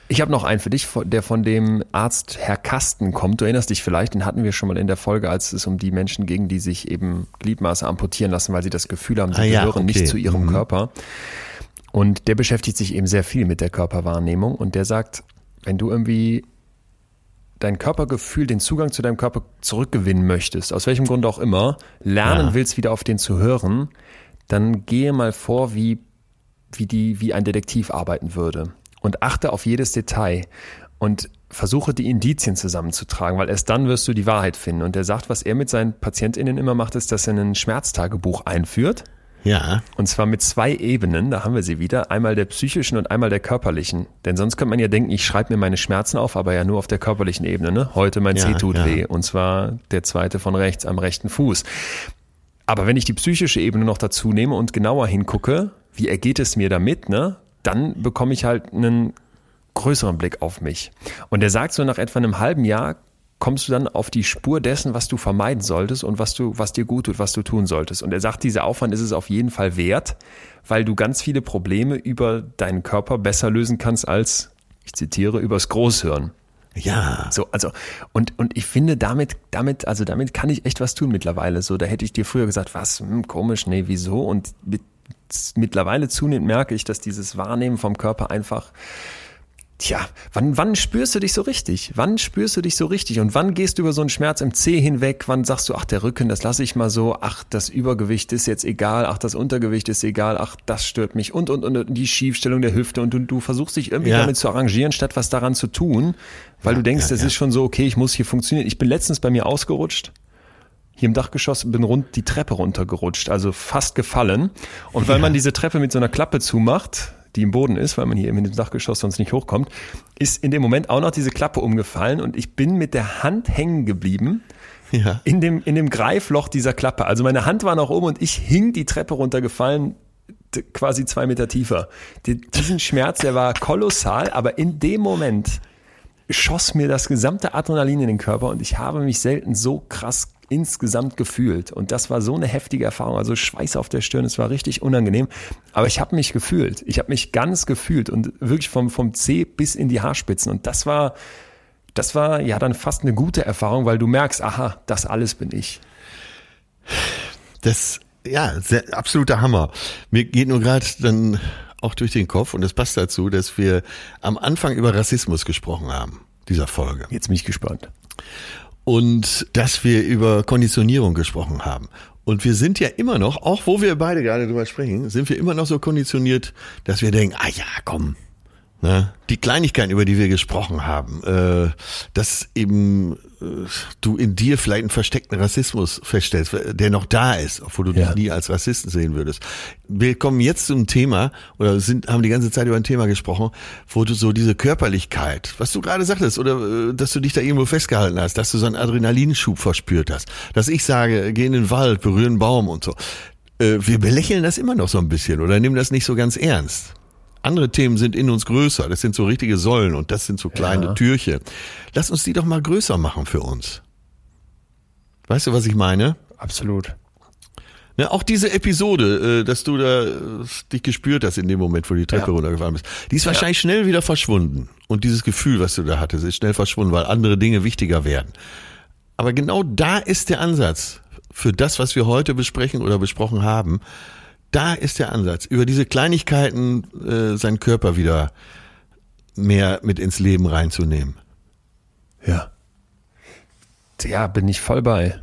Ich habe noch einen für dich, der von dem Arzt Herr Kasten kommt. Du erinnerst dich vielleicht, den hatten wir schon mal in der Folge, als es um die Menschen ging, die sich eben Gliedmaße amputieren lassen, weil sie das Gefühl haben, sie ah, gehören ja, okay. nicht zu ihrem mhm. Körper. Und der beschäftigt sich eben sehr viel mit der Körperwahrnehmung und der sagt, wenn du irgendwie dein Körpergefühl, den Zugang zu deinem Körper zurückgewinnen möchtest, aus welchem Grund auch immer, lernen ja. willst, wieder auf den zu hören, dann gehe mal vor, wie, wie, die, wie ein Detektiv arbeiten würde. Und achte auf jedes Detail und versuche die Indizien zusammenzutragen, weil erst dann wirst du die Wahrheit finden. Und er sagt, was er mit seinen PatientInnen immer macht, ist, dass er ein Schmerztagebuch einführt ja. Und zwar mit zwei Ebenen, da haben wir sie wieder, einmal der psychischen und einmal der körperlichen. Denn sonst könnte man ja denken, ich schreibe mir meine Schmerzen auf, aber ja nur auf der körperlichen Ebene. Ne? Heute mein ja, Zeh tut ja. weh und zwar der zweite von rechts am rechten Fuß. Aber wenn ich die psychische Ebene noch dazu nehme und genauer hingucke, wie ergeht es mir damit, ne? dann bekomme ich halt einen größeren Blick auf mich. Und er sagt so nach etwa einem halben Jahr kommst du dann auf die Spur dessen, was du vermeiden solltest und was du, was dir gut tut, was du tun solltest. Und er sagt, dieser Aufwand ist es auf jeden Fall wert, weil du ganz viele Probleme über deinen Körper besser lösen kannst als, ich zitiere, übers Großhirn. Ja. So, also, und, und ich finde, damit, damit, also damit kann ich echt was tun mittlerweile. So, da hätte ich dir früher gesagt, was, hm, komisch, nee, wieso? Und mit, mittlerweile zunehmend merke ich, dass dieses Wahrnehmen vom Körper einfach Tja, wann, wann spürst du dich so richtig? Wann spürst du dich so richtig? Und wann gehst du über so einen Schmerz im Zeh hinweg? Wann sagst du, ach, der Rücken, das lasse ich mal so. Ach, das Übergewicht ist jetzt egal. Ach, das Untergewicht ist egal. Ach, das stört mich. Und, und, und die Schiefstellung der Hüfte. Und du, du versuchst dich irgendwie ja. damit zu arrangieren, statt was daran zu tun. Weil ja, du denkst, ja, das ist schon so, okay, ich muss hier funktionieren. Ich bin letztens bei mir ausgerutscht. hier im Dachgeschoss, bin rund die Treppe runtergerutscht, also fast gefallen. Und weil ja. man diese Treppe mit so einer Klappe zumacht, die im Boden ist, weil man hier eben in dem Dachgeschoss sonst nicht hochkommt, ist in dem Moment auch noch diese Klappe umgefallen und ich bin mit der Hand hängen geblieben. Ja. In, dem, in dem Greifloch dieser Klappe. Also meine Hand war noch oben und ich hing die Treppe runtergefallen, quasi zwei Meter tiefer. Diesen Schmerz, der war kolossal, aber in dem Moment schoss mir das gesamte Adrenalin in den Körper und ich habe mich selten so krass insgesamt gefühlt. Und das war so eine heftige Erfahrung. Also Schweiß auf der Stirn, es war richtig unangenehm. Aber ich habe mich gefühlt. Ich habe mich ganz gefühlt und wirklich vom, vom C bis in die Haarspitzen. Und das war, das war ja dann fast eine gute Erfahrung, weil du merkst, aha, das alles bin ich. Das, ja, sehr, absoluter Hammer. Mir geht nur gerade dann auch durch den Kopf und das passt dazu, dass wir am Anfang über Rassismus gesprochen haben, dieser Folge. Jetzt bin ich gespannt und dass wir über Konditionierung gesprochen haben. Und wir sind ja immer noch, auch wo wir beide gerade drüber sprechen, sind wir immer noch so konditioniert, dass wir denken, ah ja, komm, Ne? Die Kleinigkeiten, über die wir gesprochen haben, äh, dass eben äh, du in dir vielleicht einen versteckten Rassismus feststellst, der noch da ist, obwohl du ja. dich nie als Rassisten sehen würdest. Wir kommen jetzt zum Thema oder sind haben die ganze Zeit über ein Thema gesprochen, wo du so diese Körperlichkeit, was du gerade sagtest, oder äh, dass du dich da irgendwo festgehalten hast, dass du so einen Adrenalinschub verspürt hast, dass ich sage, geh in den Wald, berühren einen Baum und so. Äh, wir belächeln das immer noch so ein bisschen oder nehmen das nicht so ganz ernst. Andere Themen sind in uns größer. Das sind so richtige Säulen und das sind so kleine ja. Türchen. Lass uns die doch mal größer machen für uns. Weißt du, was ich meine? Absolut. Ja, auch diese Episode, äh, dass du da äh, dich gespürt hast in dem Moment, wo die Treppe ja. runtergefahren bist, die ist wahrscheinlich ja. schnell wieder verschwunden. Und dieses Gefühl, was du da hattest, ist schnell verschwunden, weil andere Dinge wichtiger werden. Aber genau da ist der Ansatz für das, was wir heute besprechen oder besprochen haben. Da ist der Ansatz. Über diese Kleinigkeiten äh, seinen Körper wieder mehr mit ins Leben reinzunehmen. Ja. Ja, bin ich voll bei.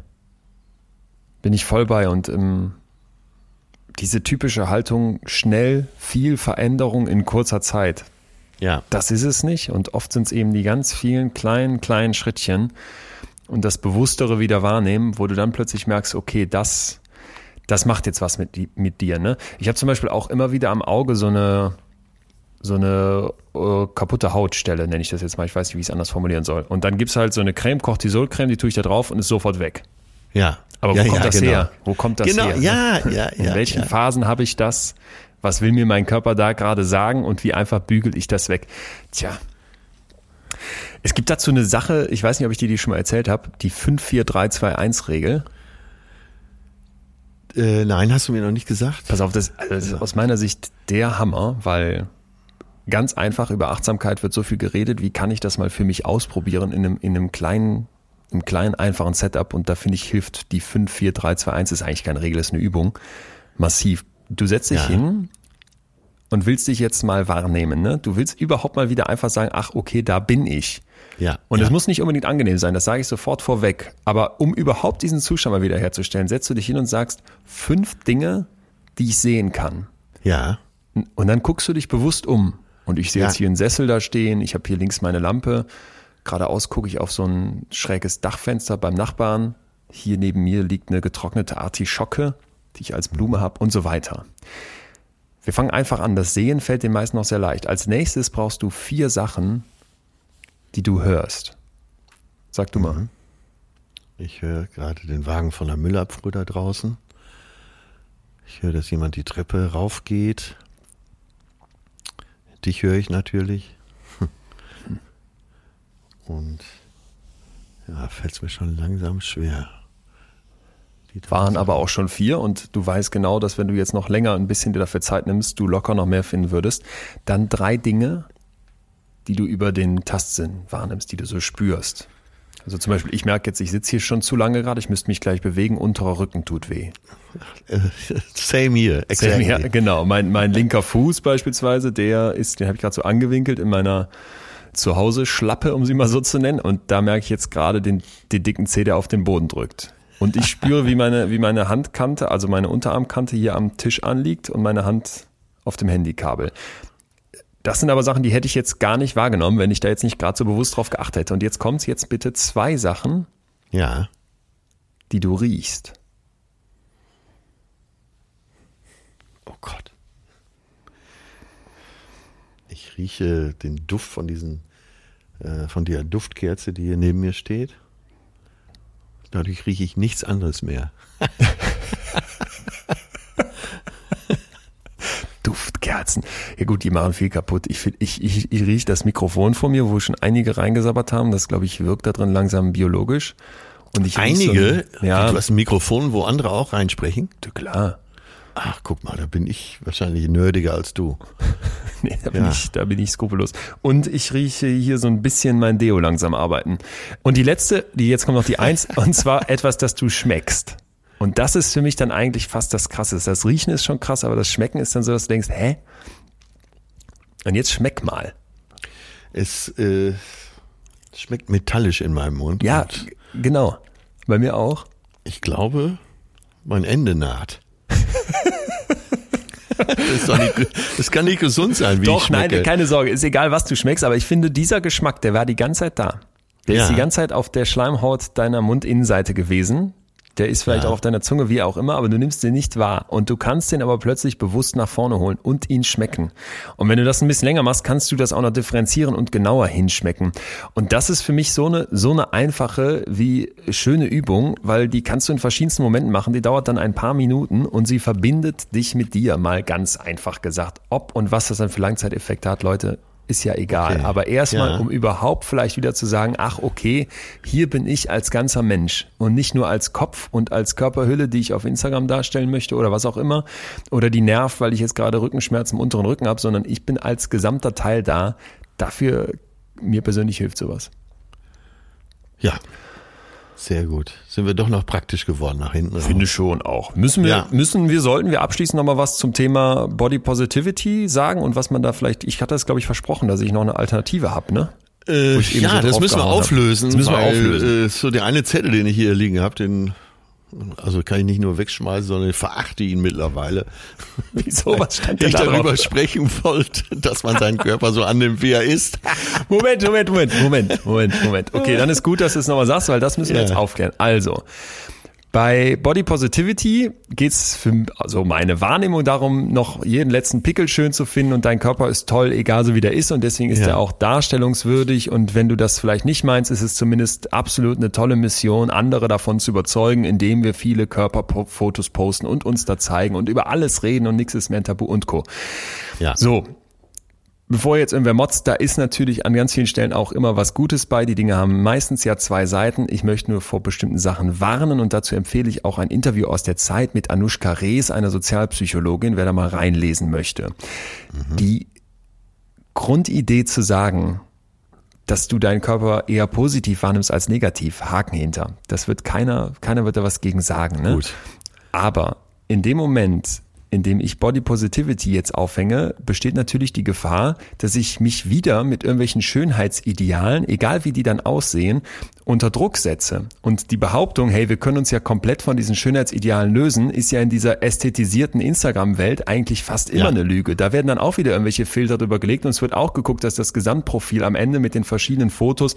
Bin ich voll bei und ähm, diese typische Haltung, schnell viel Veränderung in kurzer Zeit. Ja. Das ist es nicht und oft sind es eben die ganz vielen kleinen, kleinen Schrittchen und das Bewusstere wieder wahrnehmen, wo du dann plötzlich merkst, okay, das das macht jetzt was mit, mit dir. Ne? Ich habe zum Beispiel auch immer wieder am Auge so eine, so eine äh, kaputte Hautstelle, nenne ich das jetzt mal. Ich weiß nicht, wie ich es anders formulieren soll. Und dann gibt es halt so eine Creme, Cortisolcreme, die tue ich da drauf und ist sofort weg. Ja. Aber wo ja, kommt ja, das genau. her? Wo kommt das genau, her? Ja, ja, ja. In welchen ja. Phasen habe ich das? Was will mir mein Körper da gerade sagen und wie einfach bügel ich das weg? Tja. Es gibt dazu eine Sache, ich weiß nicht, ob ich dir die schon mal erzählt habe, die 54321-Regel. Äh, nein, hast du mir noch nicht gesagt. Pass auf, das, also das ist aus meiner Sicht der Hammer, weil ganz einfach über Achtsamkeit wird so viel geredet. Wie kann ich das mal für mich ausprobieren in einem, in einem kleinen, im kleinen, einfachen Setup? Und da finde ich, hilft die 5, 4, 3, 2, 1 ist eigentlich keine Regel, ist eine Übung. Massiv. Du setzt dich ja. hin und willst dich jetzt mal wahrnehmen. Ne? Du willst überhaupt mal wieder einfach sagen, ach, okay, da bin ich. Ja. Und es ja. muss nicht unbedingt angenehm sein, das sage ich sofort vorweg. Aber um überhaupt diesen Zustand mal wieder herzustellen, setzt du dich hin und sagst fünf Dinge, die ich sehen kann. Ja. Und dann guckst du dich bewusst um. Und ich sehe ja. jetzt hier einen Sessel da stehen, ich habe hier links meine Lampe. Geradeaus gucke ich auf so ein schräges Dachfenster beim Nachbarn. Hier neben mir liegt eine getrocknete Artischocke, die ich als Blume habe und so weiter. Wir fangen einfach an. Das Sehen fällt den meisten noch sehr leicht. Als nächstes brauchst du vier Sachen, die du hörst. Sag du mal. Mhm. Ich höre gerade den Wagen von der Müllabfuhr da draußen. Ich höre, dass jemand die Treppe raufgeht. Dich höre ich natürlich. Und ja, fällt es mir schon langsam schwer. Waren aber auch schon vier und du weißt genau, dass wenn du jetzt noch länger ein bisschen dir dafür Zeit nimmst, du locker noch mehr finden würdest. Dann drei Dinge, die du über den Tastsinn wahrnimmst, die du so spürst. Also zum Beispiel, ich merke jetzt, ich sitze hier schon zu lange gerade, ich müsste mich gleich bewegen, unterer Rücken tut weh. Same here, exactly. Same here, genau. Mein, mein linker Fuß beispielsweise, der ist, den habe ich gerade so angewinkelt in meiner Zuhause Schlappe, um sie mal so zu nennen. Und da merke ich jetzt gerade den, den dicken Zeh, der auf den Boden drückt. Und ich spüre, wie meine, wie meine Handkante, also meine Unterarmkante hier am Tisch anliegt und meine Hand auf dem Handykabel. Das sind aber Sachen, die hätte ich jetzt gar nicht wahrgenommen, wenn ich da jetzt nicht gerade so bewusst drauf geachtet hätte. Und jetzt kommt's jetzt bitte zwei Sachen. Ja. die du riechst? Oh Gott. Ich rieche den Duft von diesen, äh, von der Duftkerze, die hier neben mir steht. Dadurch rieche ich nichts anderes mehr. Duftkerzen. Ja gut, die machen viel kaputt. Ich, ich, ich, ich rieche das Mikrofon vor mir, wo schon einige reingesabbert haben. Das, glaube ich, wirkt da drin langsam biologisch. Und ich einige? So ja. Du hast ein Mikrofon, wo andere auch reinsprechen? Ja, klar. Ach, guck mal, da bin ich wahrscheinlich nerdiger als du. nee, da bin, ja. ich, da bin ich skrupellos. Und ich rieche hier so ein bisschen mein Deo langsam arbeiten. Und die letzte, die jetzt kommt noch die Eins, und zwar etwas, das du schmeckst. Und das ist für mich dann eigentlich fast das Krasseste. Das Riechen ist schon krass, aber das Schmecken ist dann so, dass du denkst, hä? Und jetzt schmeck mal. Es äh, schmeckt metallisch in meinem Mund. Ja, genau. Bei mir auch. Ich glaube, mein Ende naht. das, nicht, das, kann nicht gesund sein, wie Doch, ich schmecke. nein, keine Sorge. Ist egal, was du schmeckst, aber ich finde, dieser Geschmack, der war die ganze Zeit da. Der ja. ist die ganze Zeit auf der Schleimhaut deiner Mundinnenseite gewesen. Der ist vielleicht ja. auch auf deiner Zunge, wie auch immer, aber du nimmst den nicht wahr. Und du kannst den aber plötzlich bewusst nach vorne holen und ihn schmecken. Und wenn du das ein bisschen länger machst, kannst du das auch noch differenzieren und genauer hinschmecken. Und das ist für mich so eine, so eine einfache wie schöne Übung, weil die kannst du in verschiedensten Momenten machen. Die dauert dann ein paar Minuten und sie verbindet dich mit dir, mal ganz einfach gesagt. Ob und was das dann für Langzeiteffekte hat, Leute, ist ja egal. Okay. Aber erstmal, ja. um überhaupt vielleicht wieder zu sagen, ach okay, hier bin ich als ganzer Mensch und nicht nur als Kopf und als Körperhülle, die ich auf Instagram darstellen möchte oder was auch immer, oder die Nerv, weil ich jetzt gerade Rückenschmerzen im unteren Rücken habe, sondern ich bin als gesamter Teil da. Dafür, mir persönlich hilft sowas. Ja, sehr gut. Sind wir doch noch praktisch geworden nach hinten. Finde schon auch. Müssen wir, ja. müssen wir, sollten wir abschließend noch mal was zum Thema Body Positivity sagen und was man da vielleicht, ich hatte es glaube ich versprochen, dass ich noch eine Alternative habe, ne? Äh, ja, so das müssen wir auflösen. Das müssen wir auflösen. Äh, so der eine Zettel, den ich hier liegen habe, den also kann ich nicht nur wegschmeißen, sondern ich verachte ihn mittlerweile. Wieso? Was stand ich da darüber sprechen wollte, dass man seinen Körper so annimmt, wie er ist. Moment, Moment, Moment, Moment, Moment, Moment. Okay, dann ist gut, dass du es nochmal sagst, weil das müssen wir ja. jetzt aufklären. Also, bei Body Positivity geht's für also meine Wahrnehmung darum, noch jeden letzten Pickel schön zu finden und dein Körper ist toll, egal so wie der ist und deswegen ist ja. er auch darstellungswürdig und wenn du das vielleicht nicht meinst, ist es zumindest absolut eine tolle Mission, andere davon zu überzeugen, indem wir viele Körperfotos posten und uns da zeigen und über alles reden und nichts ist mehr ein Tabu und Co. Ja. So, Bevor jetzt irgendwer motzt, da ist natürlich an ganz vielen Stellen auch immer was Gutes bei. Die Dinge haben meistens ja zwei Seiten. Ich möchte nur vor bestimmten Sachen warnen und dazu empfehle ich auch ein Interview aus der Zeit mit Anushka Rees, einer Sozialpsychologin, wer da mal reinlesen möchte. Mhm. Die Grundidee zu sagen, dass du deinen Körper eher positiv wahrnimmst als negativ, Haken hinter. Das wird keiner, keiner wird da was gegen sagen. Ne? Gut. Aber in dem Moment, indem ich Body Positivity jetzt aufhänge, besteht natürlich die Gefahr, dass ich mich wieder mit irgendwelchen Schönheitsidealen, egal wie die dann aussehen, unter Druck setze. Und die Behauptung, hey, wir können uns ja komplett von diesen Schönheitsidealen lösen, ist ja in dieser ästhetisierten Instagram-Welt eigentlich fast immer ja. eine Lüge. Da werden dann auch wieder irgendwelche Filter drüber gelegt und es wird auch geguckt, dass das Gesamtprofil am Ende mit den verschiedenen Fotos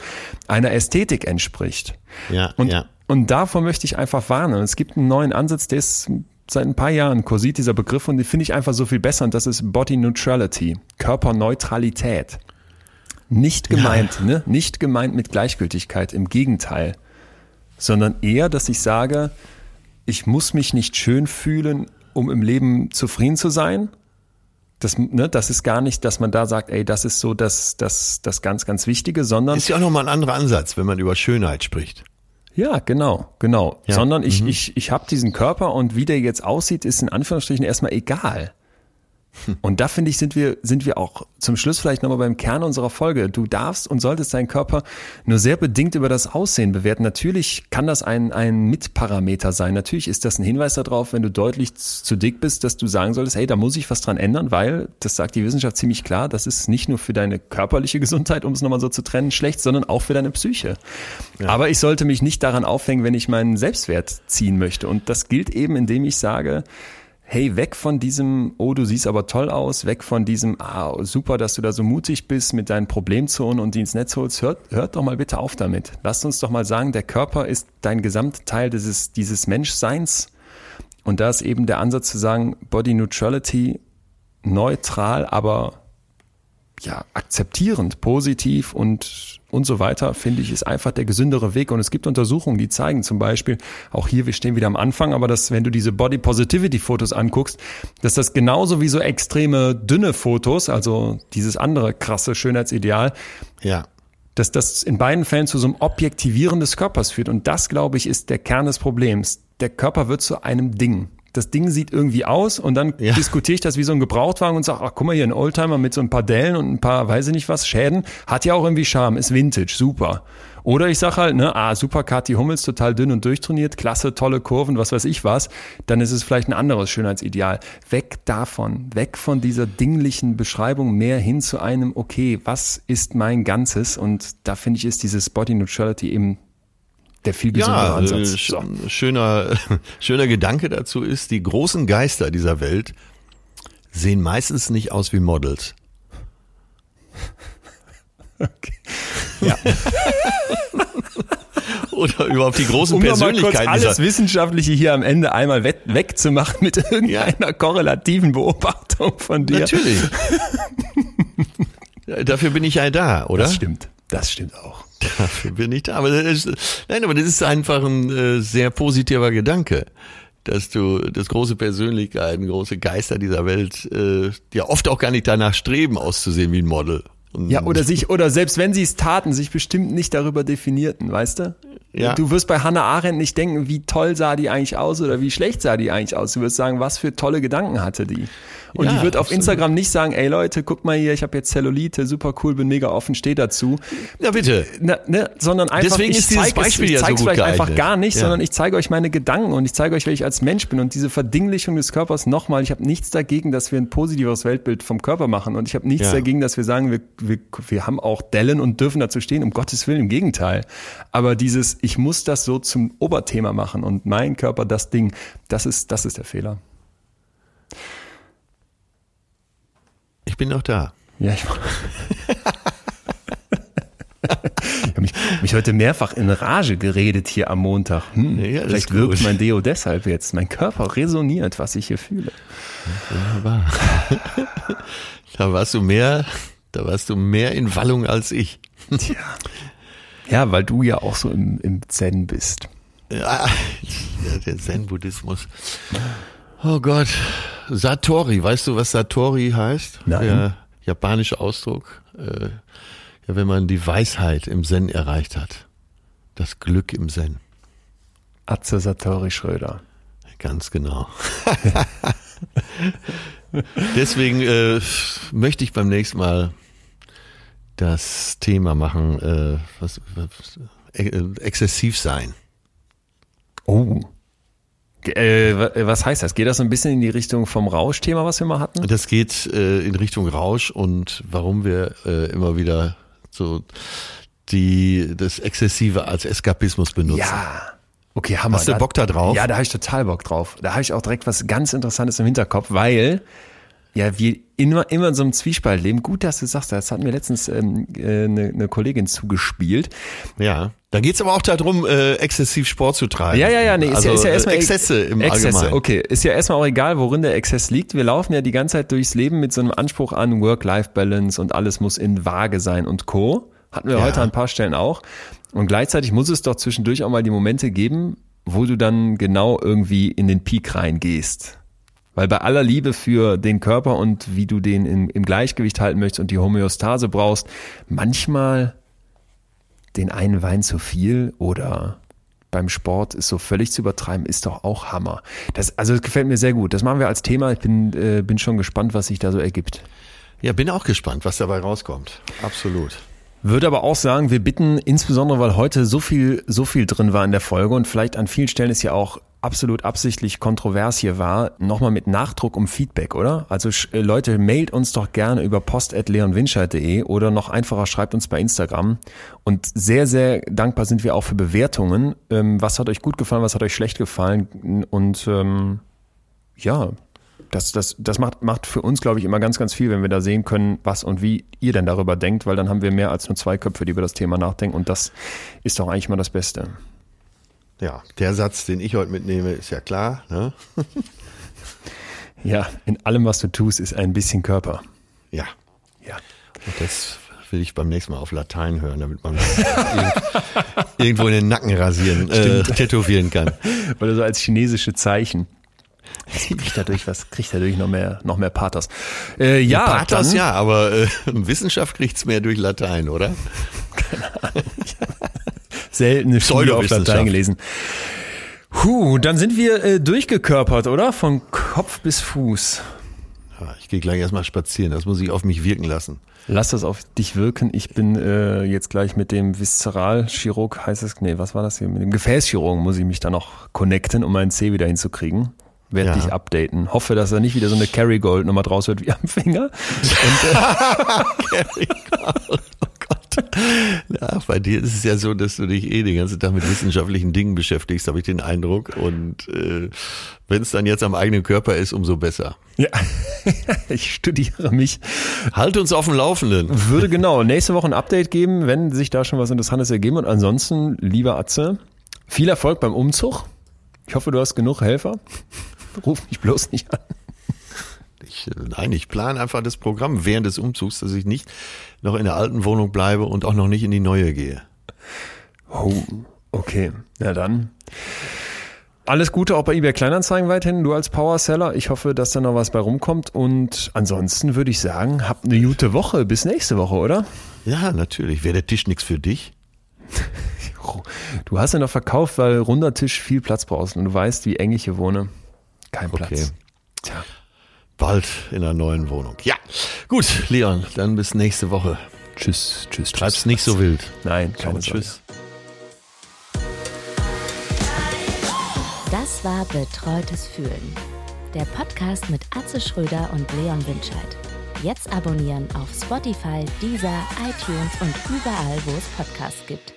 einer Ästhetik entspricht. Ja, und, ja. und davor möchte ich einfach warnen. Es gibt einen neuen Ansatz, der ist seit ein paar Jahren kursiert dieser Begriff und den finde ich einfach so viel besser und das ist Body Neutrality, Körperneutralität. Nicht gemeint, ja. ne? Nicht gemeint mit Gleichgültigkeit, im Gegenteil, sondern eher, dass ich sage, ich muss mich nicht schön fühlen, um im Leben zufrieden zu sein. Das, ne, das ist gar nicht, dass man da sagt, ey, das ist so das, das, das ganz, ganz Wichtige, sondern. Ist ja auch nochmal ein anderer Ansatz, wenn man über Schönheit spricht. Ja, genau, genau. Ja. Sondern ich, mhm. ich, ich habe diesen Körper und wie der jetzt aussieht, ist in Anführungsstrichen erstmal egal. Und da finde ich, sind wir, sind wir auch zum Schluss vielleicht nochmal beim Kern unserer Folge. Du darfst und solltest deinen Körper nur sehr bedingt über das Aussehen bewerten. Natürlich kann das ein, ein Mitparameter sein. Natürlich ist das ein Hinweis darauf, wenn du deutlich zu dick bist, dass du sagen solltest, hey, da muss ich was dran ändern, weil, das sagt die Wissenschaft ziemlich klar, das ist nicht nur für deine körperliche Gesundheit, um es nochmal so zu trennen, schlecht, sondern auch für deine Psyche. Ja. Aber ich sollte mich nicht daran aufhängen, wenn ich meinen Selbstwert ziehen möchte. Und das gilt eben, indem ich sage, hey, weg von diesem, oh, du siehst aber toll aus, weg von diesem, ah, super, dass du da so mutig bist mit deinen Problemzonen und die ins Netz holst. Hört, hört doch mal bitte auf damit. Lasst uns doch mal sagen, der Körper ist dein Gesamtteil dieses, dieses Menschseins. Und da ist eben der Ansatz zu sagen, Body Neutrality neutral, aber ja, akzeptierend, positiv und, und so weiter, finde ich, ist einfach der gesündere Weg. Und es gibt Untersuchungen, die zeigen zum Beispiel, auch hier, wir stehen wieder am Anfang, aber dass, wenn du diese Body Positivity Fotos anguckst, dass das genauso wie so extreme dünne Fotos, also dieses andere krasse Schönheitsideal, ja. dass das in beiden Fällen zu so einem Objektivieren des Körpers führt. Und das, glaube ich, ist der Kern des Problems. Der Körper wird zu einem Ding das Ding sieht irgendwie aus und dann ja. diskutiere ich das wie so ein Gebrauchtwagen und sage, ach guck mal hier, ein Oldtimer mit so ein paar Dellen und ein paar, weiß ich nicht was, Schäden, hat ja auch irgendwie Charme, ist Vintage, super. Oder ich sage halt, ne, ah, super Kathi Hummels, total dünn und durchtrainiert, klasse, tolle Kurven, was weiß ich was, dann ist es vielleicht ein anderes Schönheitsideal. Weg davon, weg von dieser dinglichen Beschreibung, mehr hin zu einem, okay, was ist mein Ganzes? Und da finde ich, ist dieses Body Neutrality eben der viel gesündere ja, Ansatz. So. Schöner, schöner Gedanke dazu ist, die großen Geister dieser Welt sehen meistens nicht aus wie Models. Okay. Ja. Oder überhaupt die großen um Persönlichkeiten. Um alles Wissenschaftliche hier am Ende einmal weg, wegzumachen mit irgendeiner ja. korrelativen Beobachtung von dir. Natürlich. Dafür bin ich ja da, oder? Das stimmt. Das stimmt auch. Dafür bin ich da. Aber das ist, nein, aber das ist einfach ein äh, sehr positiver Gedanke, dass du das große Persönlichkeiten, große Geister dieser Welt äh, ja oft auch gar nicht danach streben, auszusehen wie ein Model. Und ja, oder sich, oder selbst wenn sie es taten, sich bestimmt nicht darüber definierten, weißt du? Ja. Du wirst bei Hannah Arendt nicht denken, wie toll sah die eigentlich aus oder wie schlecht sah die eigentlich aus. Du wirst sagen, was für tolle Gedanken hatte die. Und ja, die wird auf absolut. Instagram nicht sagen, ey Leute, guck mal hier, ich habe jetzt Zellulite, super cool, bin mega offen, steh dazu. Ja, bitte. Na, ne, sondern einfach, Deswegen ist dieses Beispiel es, ich ja so gut vielleicht geeignet. einfach gar nicht, ja. sondern ich zeige euch meine Gedanken und ich zeige euch, wer ich als Mensch bin. Und diese Verdinglichung des Körpers, nochmal, ich habe nichts dagegen, dass wir ein positiveres Weltbild vom Körper machen. Und ich habe nichts ja. dagegen, dass wir sagen, wir, wir, wir haben auch Dellen und dürfen dazu stehen, um Gottes Willen, im Gegenteil. Aber dieses, ich muss das so zum Oberthema machen und mein Körper das Ding, das ist, das ist der Fehler. Ich bin noch da. Ja, ich, ich habe mich, mich, heute mehrfach in Rage geredet hier am Montag. Hm, ja, vielleicht wirkt mein Deo deshalb jetzt. Mein Körper resoniert, was ich hier fühle. Wunderbar. da warst du mehr, da warst du mehr in Wallung als ich. Tja. Ja, weil du ja auch so im, im Zen bist. Ja, der Zen-Buddhismus. Oh Gott. Satori, weißt du, was Satori heißt? Nein. Der japanische Ausdruck. Äh, ja, wenn man die Weisheit im Zen erreicht hat. Das Glück im Zen. Atze Satori Schröder. Ganz genau. Deswegen äh, möchte ich beim nächsten Mal das Thema machen, äh, was, was äh, exzessiv sein. Oh. Äh, was heißt das? Geht das so ein bisschen in die Richtung vom Rauschthema, was wir mal hatten? Das geht äh, in Richtung Rausch und warum wir äh, immer wieder so die das Exzessive als Eskapismus benutzen. Ja. Okay, Hammer. Hast du Bock da drauf? Ja, da habe ich total Bock drauf. Da habe ich auch direkt was ganz Interessantes im Hinterkopf, weil ja, wir immer, immer in so einem Zwiespalt leben. Gut, dass du sagst, das hat mir letztens ähm, äh, eine, eine Kollegin zugespielt. Ja. Da geht's aber auch darum, äh, exzessiv Sport zu treiben. Ja, ja, ja, nee, ist also, ja, ist ja erstmal Exzesse im Exzesse, Allgemeinen. okay. Ist ja erstmal auch egal, worin der Exzess liegt. Wir laufen ja die ganze Zeit durchs Leben mit so einem Anspruch an Work-Life-Balance und alles muss in Waage sein und Co. Hatten wir ja. heute an ein paar Stellen auch. Und gleichzeitig muss es doch zwischendurch auch mal die Momente geben, wo du dann genau irgendwie in den Peak reingehst. Weil bei aller Liebe für den Körper und wie du den im, im Gleichgewicht halten möchtest und die Homöostase brauchst, manchmal den einen Wein zu viel oder beim Sport ist so völlig zu übertreiben, ist doch auch Hammer. Das, also das gefällt mir sehr gut. Das machen wir als Thema. Ich bin, äh, bin schon gespannt, was sich da so ergibt. Ja, bin auch gespannt, was dabei rauskommt. Absolut. Würde aber auch sagen, wir bitten, insbesondere weil heute so viel, so viel drin war in der Folge und vielleicht an vielen Stellen ist ja auch absolut absichtlich kontrovers hier war, nochmal mit Nachdruck um Feedback, oder? Also äh, Leute, mailt uns doch gerne über post.leonwinscheid.de oder noch einfacher schreibt uns bei Instagram. Und sehr, sehr dankbar sind wir auch für Bewertungen. Ähm, was hat euch gut gefallen, was hat euch schlecht gefallen? Und ähm, ja, Das, das, das macht, macht für uns, glaube ich, immer ganz, ganz viel, wenn wir da sehen können, was und wie ihr denn darüber denkt, weil dann haben wir mehr als nur zwei Köpfe, die über das Thema nachdenken und das ist doch eigentlich mal das Beste. Ja, der Satz, den ich heute mitnehme, ist ja klar. Ne? ja, in allem, was du tust, ist ein bisschen Körper. Ja. Ja. Und das will ich beim nächsten Mal auf Latein hören, damit man irgendwo in den Nacken rasieren, äh, tätowieren kann. Oder so als chinesische Zeichen. Kriegt dadurch was, kriegt dadurch noch mehr, noch mehr Pathos. Äh, ja, Pathos dann, ja, aber äh, Wissenschaft kriegt's mehr durch Latein, oder? Keine Ahnung. Seltene Studie auf Latein gelesen. Puh, dann sind wir äh, durchgekörpert, oder? Von Kopf bis Fuß. Ich gehe gleich erstmal spazieren, das muss ich auf mich wirken lassen. Lass das auf dich wirken. Ich bin äh, jetzt gleich mit dem Viszeralchirurg, heißt es, nee, was war das hier? Mit dem Gefäßchirurgen muss ich mich da noch connecten, um meinen C wieder hinzukriegen. Werde ja. dich updaten. Hoffe, dass er nicht wieder so eine Carry Gold Nummer draus wird wie am Finger. Und, äh, Carry Gold. Ja, bei dir ist es ja so, dass du dich eh den ganzen Tag mit wissenschaftlichen Dingen beschäftigst, habe ich den Eindruck. Und äh, wenn es dann jetzt am eigenen Körper ist, umso besser. Ja, ich studiere mich. Halt uns auf dem Laufenden. Würde genau nächste Woche ein Update geben, wenn sich da schon was Interessantes ergeben. Und ansonsten, lieber Atze, viel Erfolg beim Umzug. Ich hoffe, du hast genug Helfer. Ruf mich bloß nicht an. Ich, nein, ich plane einfach das Programm während des Umzugs, dass ich nicht noch in der alten Wohnung bleibe und auch noch nicht in die neue gehe. Oh, okay. Na dann. Alles Gute auch bei eBay Kleinanzeigen weiterhin, du als Powerseller. Ich hoffe, dass da noch was bei rumkommt. Und ansonsten würde ich sagen, habt eine gute Woche. Bis nächste Woche, oder? Ja, natürlich. Wäre der Tisch nichts für dich? Du hast ja noch verkauft, weil runder Tisch viel Platz brauchst und du weißt, wie eng ich hier wohne. Kein Platz. Okay. Tja bald in einer neuen Wohnung. Ja, gut, Leon, dann bis nächste Woche. Tschüss, tschüss. Treib's tschüss. nicht so wild. Nein, keine Tschüss. Das war Betreutes Fühlen. Der Podcast mit Atze Schröder und Leon Winscheid. Jetzt abonnieren auf Spotify, Deezer, iTunes und überall, wo es Podcasts gibt.